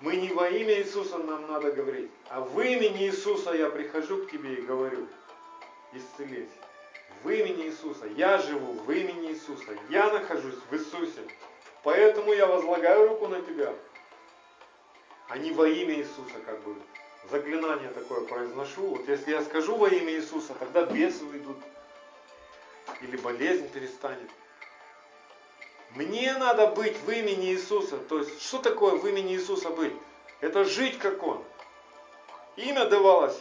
мы не во имя Иисуса нам надо говорить, а в имени Иисуса я прихожу к тебе и говорю, исцелись в имени Иисуса. Я живу в имени Иисуса. Я нахожусь в Иисусе. Поэтому я возлагаю руку на тебя. А не во имя Иисуса, как бы заклинание такое произношу. Вот если я скажу во имя Иисуса, тогда бесы уйдут. Или болезнь перестанет. Мне надо быть в имени Иисуса. То есть, что такое в имени Иисуса быть? Это жить как Он. Имя давалось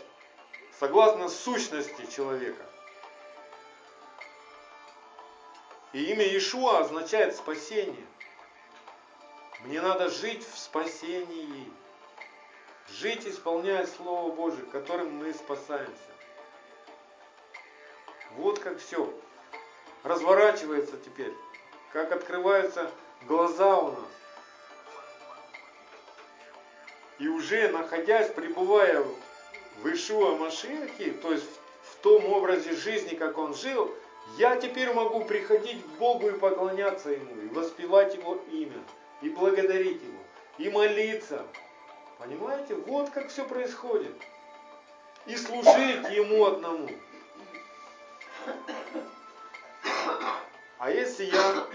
согласно сущности человека. И имя Иешуа означает спасение. Мне надо жить в спасении. Жить, исполняя Слово Божие, которым мы спасаемся. Вот как все разворачивается теперь. Как открываются глаза у нас. И уже находясь, пребывая в Ишуа Машихе, то есть в том образе жизни, как он жил, я теперь могу приходить к Богу и поклоняться Ему, и воспевать Его имя, и благодарить Его, и молиться. Понимаете? Вот как все происходит. И служить Ему одному. А если я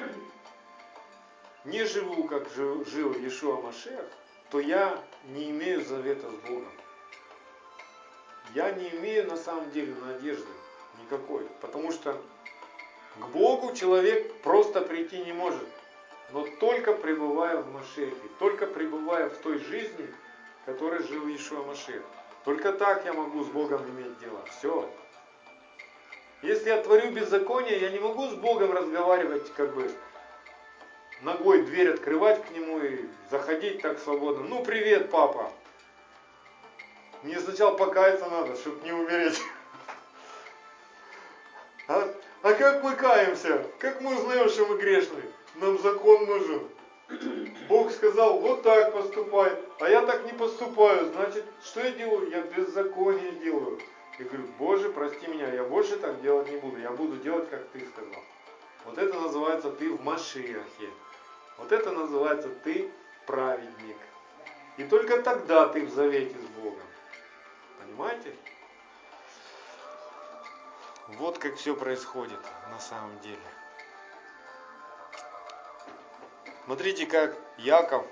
не живу, как жил, Иешуа Машех, то я не имею завета с Богом. Я не имею на самом деле надежды никакой. Потому что к Богу человек просто прийти не может, но только пребывая в Машехе, только пребывая в той жизни, которой жил Ишуа Машех. Только так я могу с Богом иметь дело. Все. Если я творю беззаконие, я не могу с Богом разговаривать, как бы ногой дверь открывать к нему и заходить так свободно. Ну, привет, папа. Мне сначала покаяться надо, чтобы не умереть. А, а как мы каемся? Как мы узнаем, что мы грешны? Нам закон нужен. Бог сказал, вот так поступай, а я так не поступаю. Значит, что я делаю? Я беззаконие делаю. И говорю, Боже, прости меня, я больше так делать не буду. Я буду делать, как ты сказал. Вот это называется ты в Машиахе. Вот это называется ты праведник. И только тогда ты в завете с Богом. Понимаете? Вот как все происходит на самом деле. Смотрите, как Яков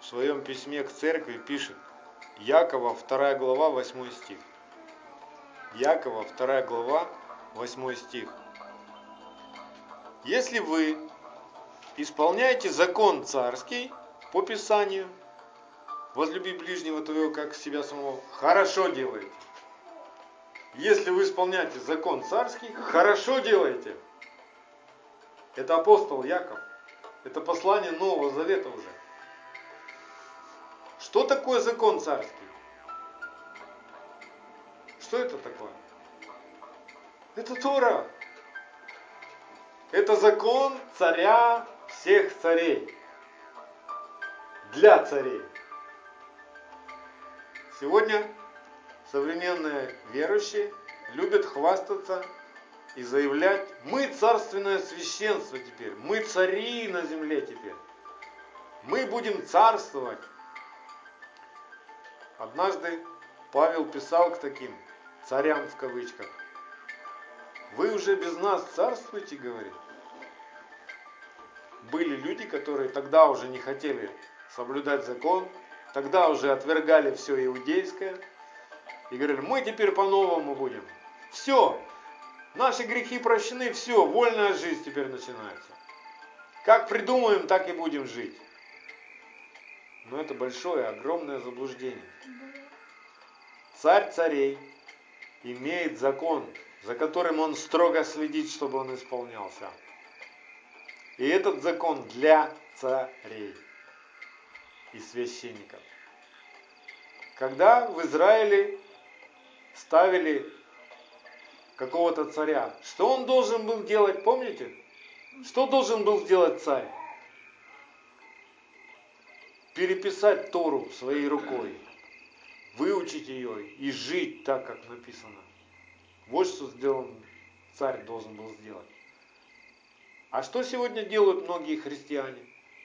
в своем письме к церкви пишет. Якова, 2 глава, 8 стих. Якова, 2 глава, 8 стих. Если вы исполняете закон царский по Писанию, возлюби ближнего твоего, как себя самого, хорошо делаете. Если вы исполняете закон царский, хорошо делаете. Это апостол Яков. Это послание Нового Завета уже. Что такое закон царский? Что это такое? Это Тора. Это закон царя всех царей. Для царей. Сегодня современные верующие любят хвастаться и заявлять, мы царственное священство теперь, мы цари на земле теперь, мы будем царствовать. Однажды Павел писал к таким царям в кавычках, вы уже без нас царствуете, говорит. Были люди, которые тогда уже не хотели соблюдать закон, тогда уже отвергали все иудейское и говорили, мы теперь по-новому будем. Все, наши грехи прощены, все, вольная жизнь теперь начинается. Как придумаем, так и будем жить. Но это большое, огромное заблуждение. Царь царей имеет закон, за которым он строго следит, чтобы он исполнялся. И этот закон для царей и священников. Когда в Израиле ставили какого-то царя, что он должен был делать, помните? Что должен был сделать царь? Переписать Тору своей рукой, выучить ее и жить так, как написано. Вот что сделан царь должен был сделать. А что сегодня делают многие христиане,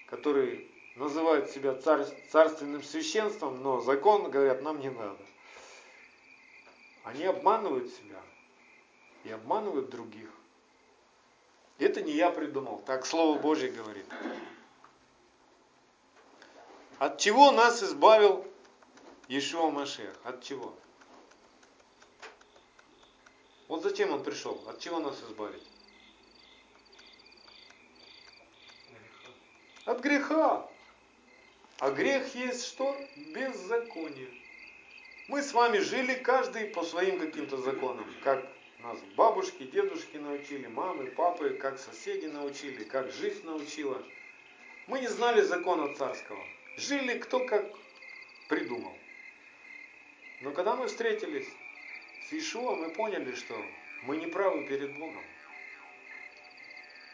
которые называют себя царь, царственным священством, но закон, говорят, нам не надо. Они обманывают себя и обманывают других. Это не я придумал, так Слово Божье говорит. От чего нас избавил Иешуа Машех? От чего? Вот зачем он пришел? От чего нас избавить? От греха. А грех есть что? Беззаконие. Мы с вами жили каждый по своим каким-то законам. Как нас бабушки, дедушки научили, мамы, папы, как соседи научили, как жизнь научила. Мы не знали закона царского. Жили кто как придумал. Но когда мы встретились с Ишуа, мы поняли, что мы не правы перед Богом.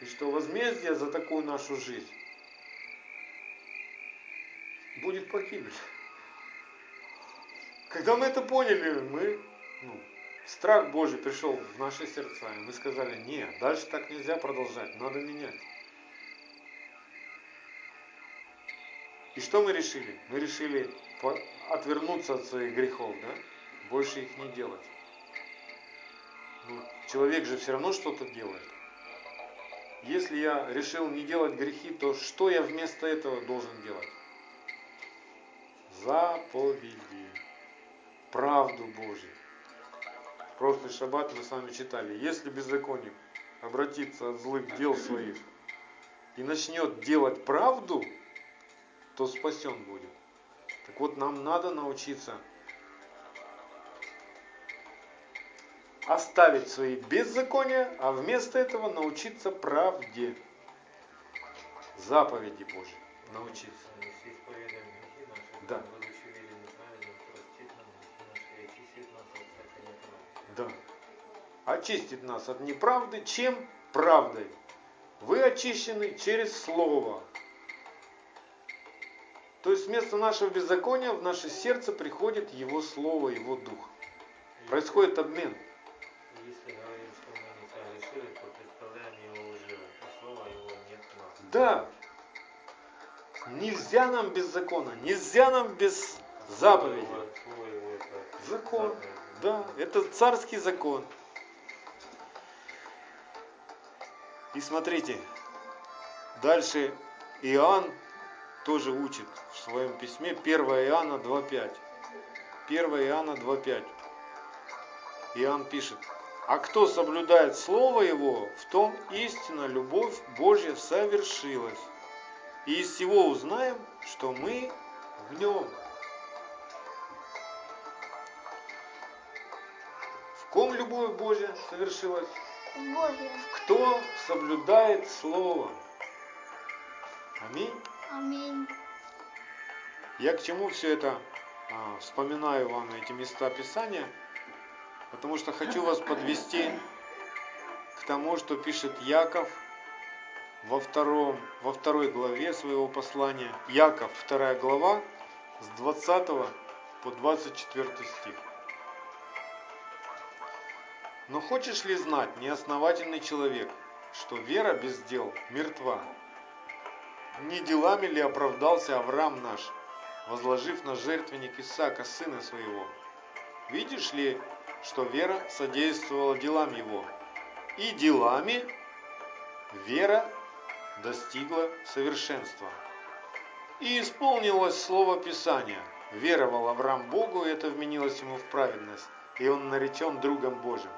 И что возмездие за такую нашу жизнь будет погибнуть. Когда мы это поняли, мы, ну, страх Божий пришел в наши сердца, и мы сказали, нет, дальше так нельзя продолжать, надо менять. И что мы решили? Мы решили отвернуться от своих грехов, да? Больше их не делать. Ну, человек же все равно что-то делает. Если я решил не делать грехи, то что я вместо этого должен делать? заповеди, правду Божью. Прошлый шаббат мы с вами читали, если беззаконник обратится от злых дел своих и начнет делать правду, то спасен будет. Так вот, нам надо научиться оставить свои беззакония, а вместо этого научиться правде. Заповеди Божьи научиться. Да. Да. Очистит нас от неправды, чем правдой. Вы очищены через Слово. То есть вместо нашего беззакония в наше сердце приходит Его Слово, Его Дух. Происходит обмен. Если говорим, что мы не согрешили, то представляем его лживым, и слова его нет в нас. Да. Нельзя нам без закона, нельзя нам без заповеди. Закон. Да, это царский закон. И смотрите, дальше Иоанн тоже учит в своем письме, 1 Иоанна 2.5. 1 Иоанна 2.5. Иоанн пишет, а кто соблюдает Слово Его, в том истинно любовь Божья совершилась. И из всего узнаем, что мы в Нем. В ком любовь Божья совершилась? Боге. Кто соблюдает Слово? Аминь. Аминь. Я к чему все это а, вспоминаю вам эти места Писания? Потому что хочу вас подвести к тому, что пишет Яков во, втором, во второй главе своего послания. Яков, вторая глава, с 20 по 24 стих. Но хочешь ли знать, неосновательный человек, что вера без дел мертва? Не делами ли оправдался Авраам наш, возложив на жертвенник Исаака, сына своего? Видишь ли, что вера содействовала делам его, и делами вера достигла совершенства. И исполнилось слово Писания. Веровал Авраам Богу, и это вменилось ему в праведность, и он наречен другом Божьим.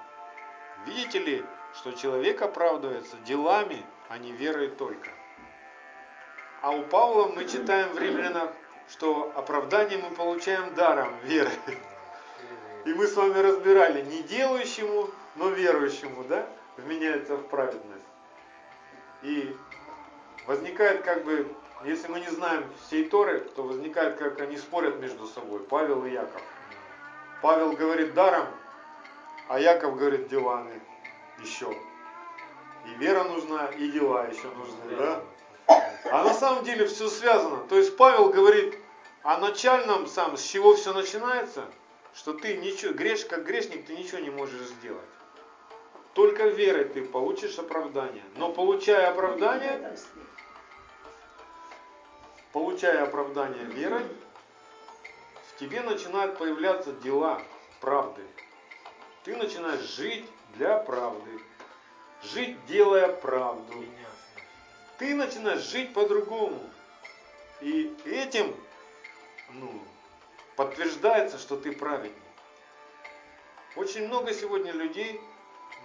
Видите ли, что человек оправдывается делами, а не верой только. А у Павла мы читаем в Римлянах, что оправдание мы получаем даром веры. И мы с вами разбирали, не делающему, но верующему, да, вменяется в праведность. И возникает как бы, если мы не знаем всей Торы, то возникает, как они спорят между собой, Павел и Яков. Павел говорит даром, а Яков говорит делами еще. И вера нужна, и дела еще нужны, да? А на самом деле все связано. То есть Павел говорит о начальном сам, с чего все начинается, что ты ничего, греш, как грешник, ты ничего не можешь сделать. Только верой ты получишь оправдание. Но получая оправдание, получая оправдание верой, в тебе начинают появляться дела правды. Ты начинаешь жить для правды. Жить, делая правду. Ты начинаешь жить по-другому. И этим ну, подтверждается, что ты праведник. Очень много сегодня людей,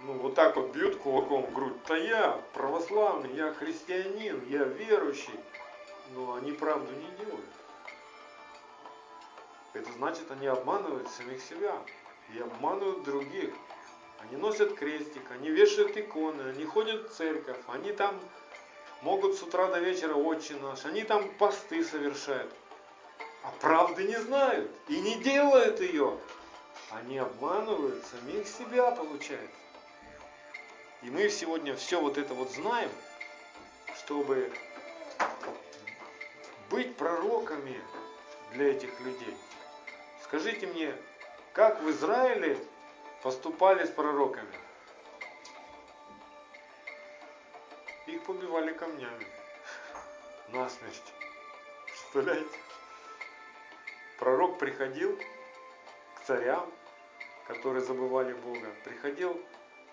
ну, вот так вот бьют кулаком в грудь. Да я православный, я христианин, я верующий. Но они правду не делают. Это значит, они обманывают самих себя и обманывают других. Они носят крестик, они вешают иконы, они ходят в церковь, они там могут с утра до вечера отче наш, они там посты совершают. А правды не знают и не делают ее. Они обманывают самих себя, получается. И мы сегодня все вот это вот знаем, чтобы быть пророками для этих людей. Скажите мне, как в Израиле поступали с пророками? Их побивали камнями. Насмерть. Представляете? Пророк приходил к царям, которые забывали Бога. Приходил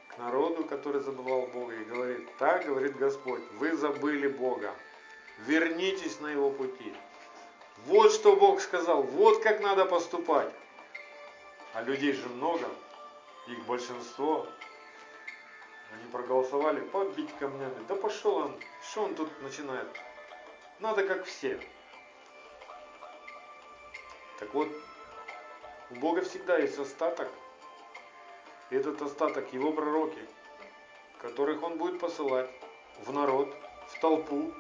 к народу, который забывал Бога и говорит, так говорит Господь, вы забыли Бога, вернитесь на его пути. Вот что Бог сказал, вот как надо поступать. А людей же много, их большинство. Они проголосовали побить камнями. Да пошел он, что он тут начинает? Надо как все. Так вот, у Бога всегда есть остаток. И этот остаток его пророки, которых он будет посылать в народ, в толпу.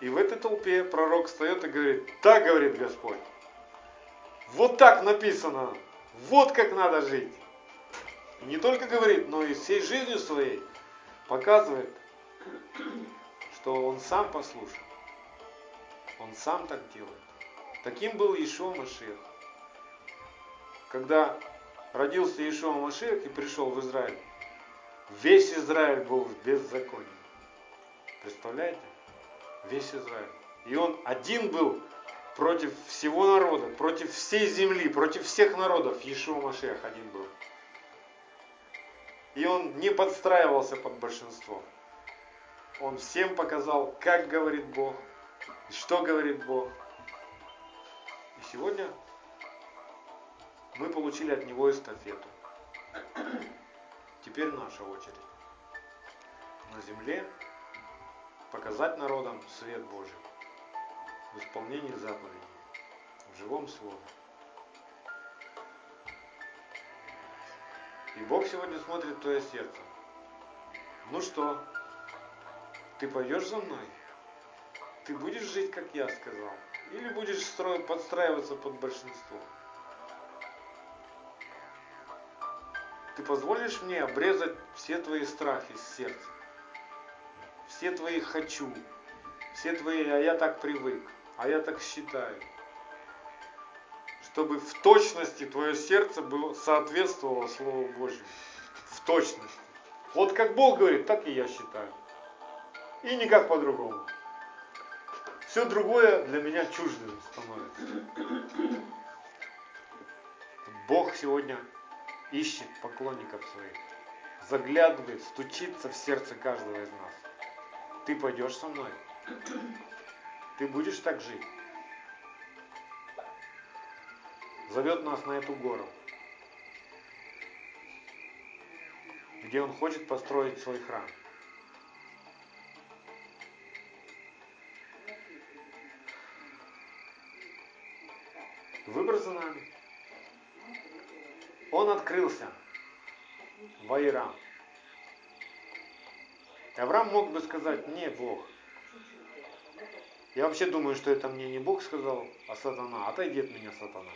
И в этой толпе пророк встает и говорит, так говорит Господь. Вот так написано. Вот как надо жить. Не только говорит, но и всей жизнью своей показывает, что он сам послушен. Он сам так делает. Таким был Ишуа Машех. Когда родился Ишуа Машех и пришел в Израиль, весь Израиль был в беззаконии. Представляете? Весь Израиль. И он один был против всего народа, против всей земли, против всех народов. Ешуа Машех один был. И он не подстраивался под большинство. Он всем показал, как говорит Бог, что говорит Бог. И сегодня Мы получили от него эстафету. Теперь наша очередь. На земле показать народам свет Божий в исполнении заповедей, в живом слове. И Бог сегодня смотрит в твое сердце. Ну что, ты пойдешь за мной? Ты будешь жить, как я сказал? Или будешь подстраиваться под большинство? Ты позволишь мне обрезать все твои страхи с сердца? Все твои хочу, все твои, а я так привык, а я так считаю. Чтобы в точности твое сердце было, соответствовало Слову Божьему. В точности. Вот как Бог говорит, так и я считаю. И никак по-другому. Все другое для меня чуждым становится. Бог сегодня ищет поклонников своих, заглядывает, стучится в сердце каждого из нас. Ты пойдешь со мной? Ты будешь так жить? Зовет нас на эту гору, где Он хочет построить свой храм. Выбор за нами. Он открылся в Айрам. Авраам мог бы сказать, не Бог. Я вообще думаю, что это мне не Бог сказал, а сатана. Отойди от меня, сатана.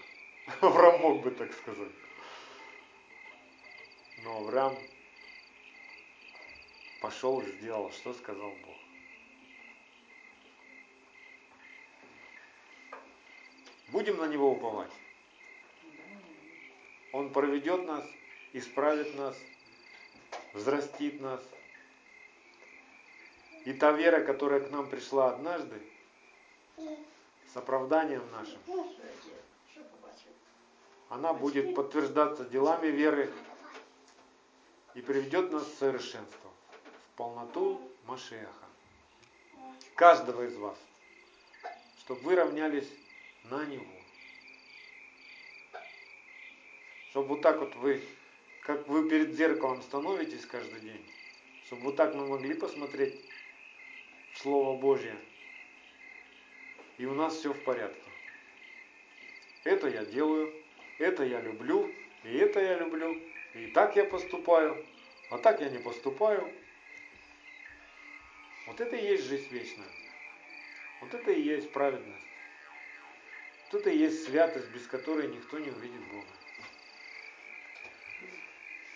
Авраам мог бы так сказать. Но Авраам пошел и сделал, что сказал Бог. Будем на Него уповать. Он проведет нас, исправит нас, взрастит нас. И та вера, которая к нам пришла однажды, с оправданием нашим, она будет подтверждаться делами веры и приведет нас в совершенство, в полноту Машеха. Каждого из вас, чтобы вы равнялись на Него. Чтобы вот так вот вы, как вы перед зеркалом становитесь каждый день, чтобы вот так мы могли посмотреть Слово Божье, и у нас все в порядке. Это я делаю, это я люблю, и это я люблю, и так я поступаю, а так я не поступаю. Вот это и есть жизнь вечная. Вот это и есть праведность. Вот это и есть святость, без которой никто не увидит Бога.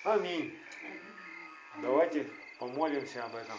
Аминь. Давайте помолимся об этом.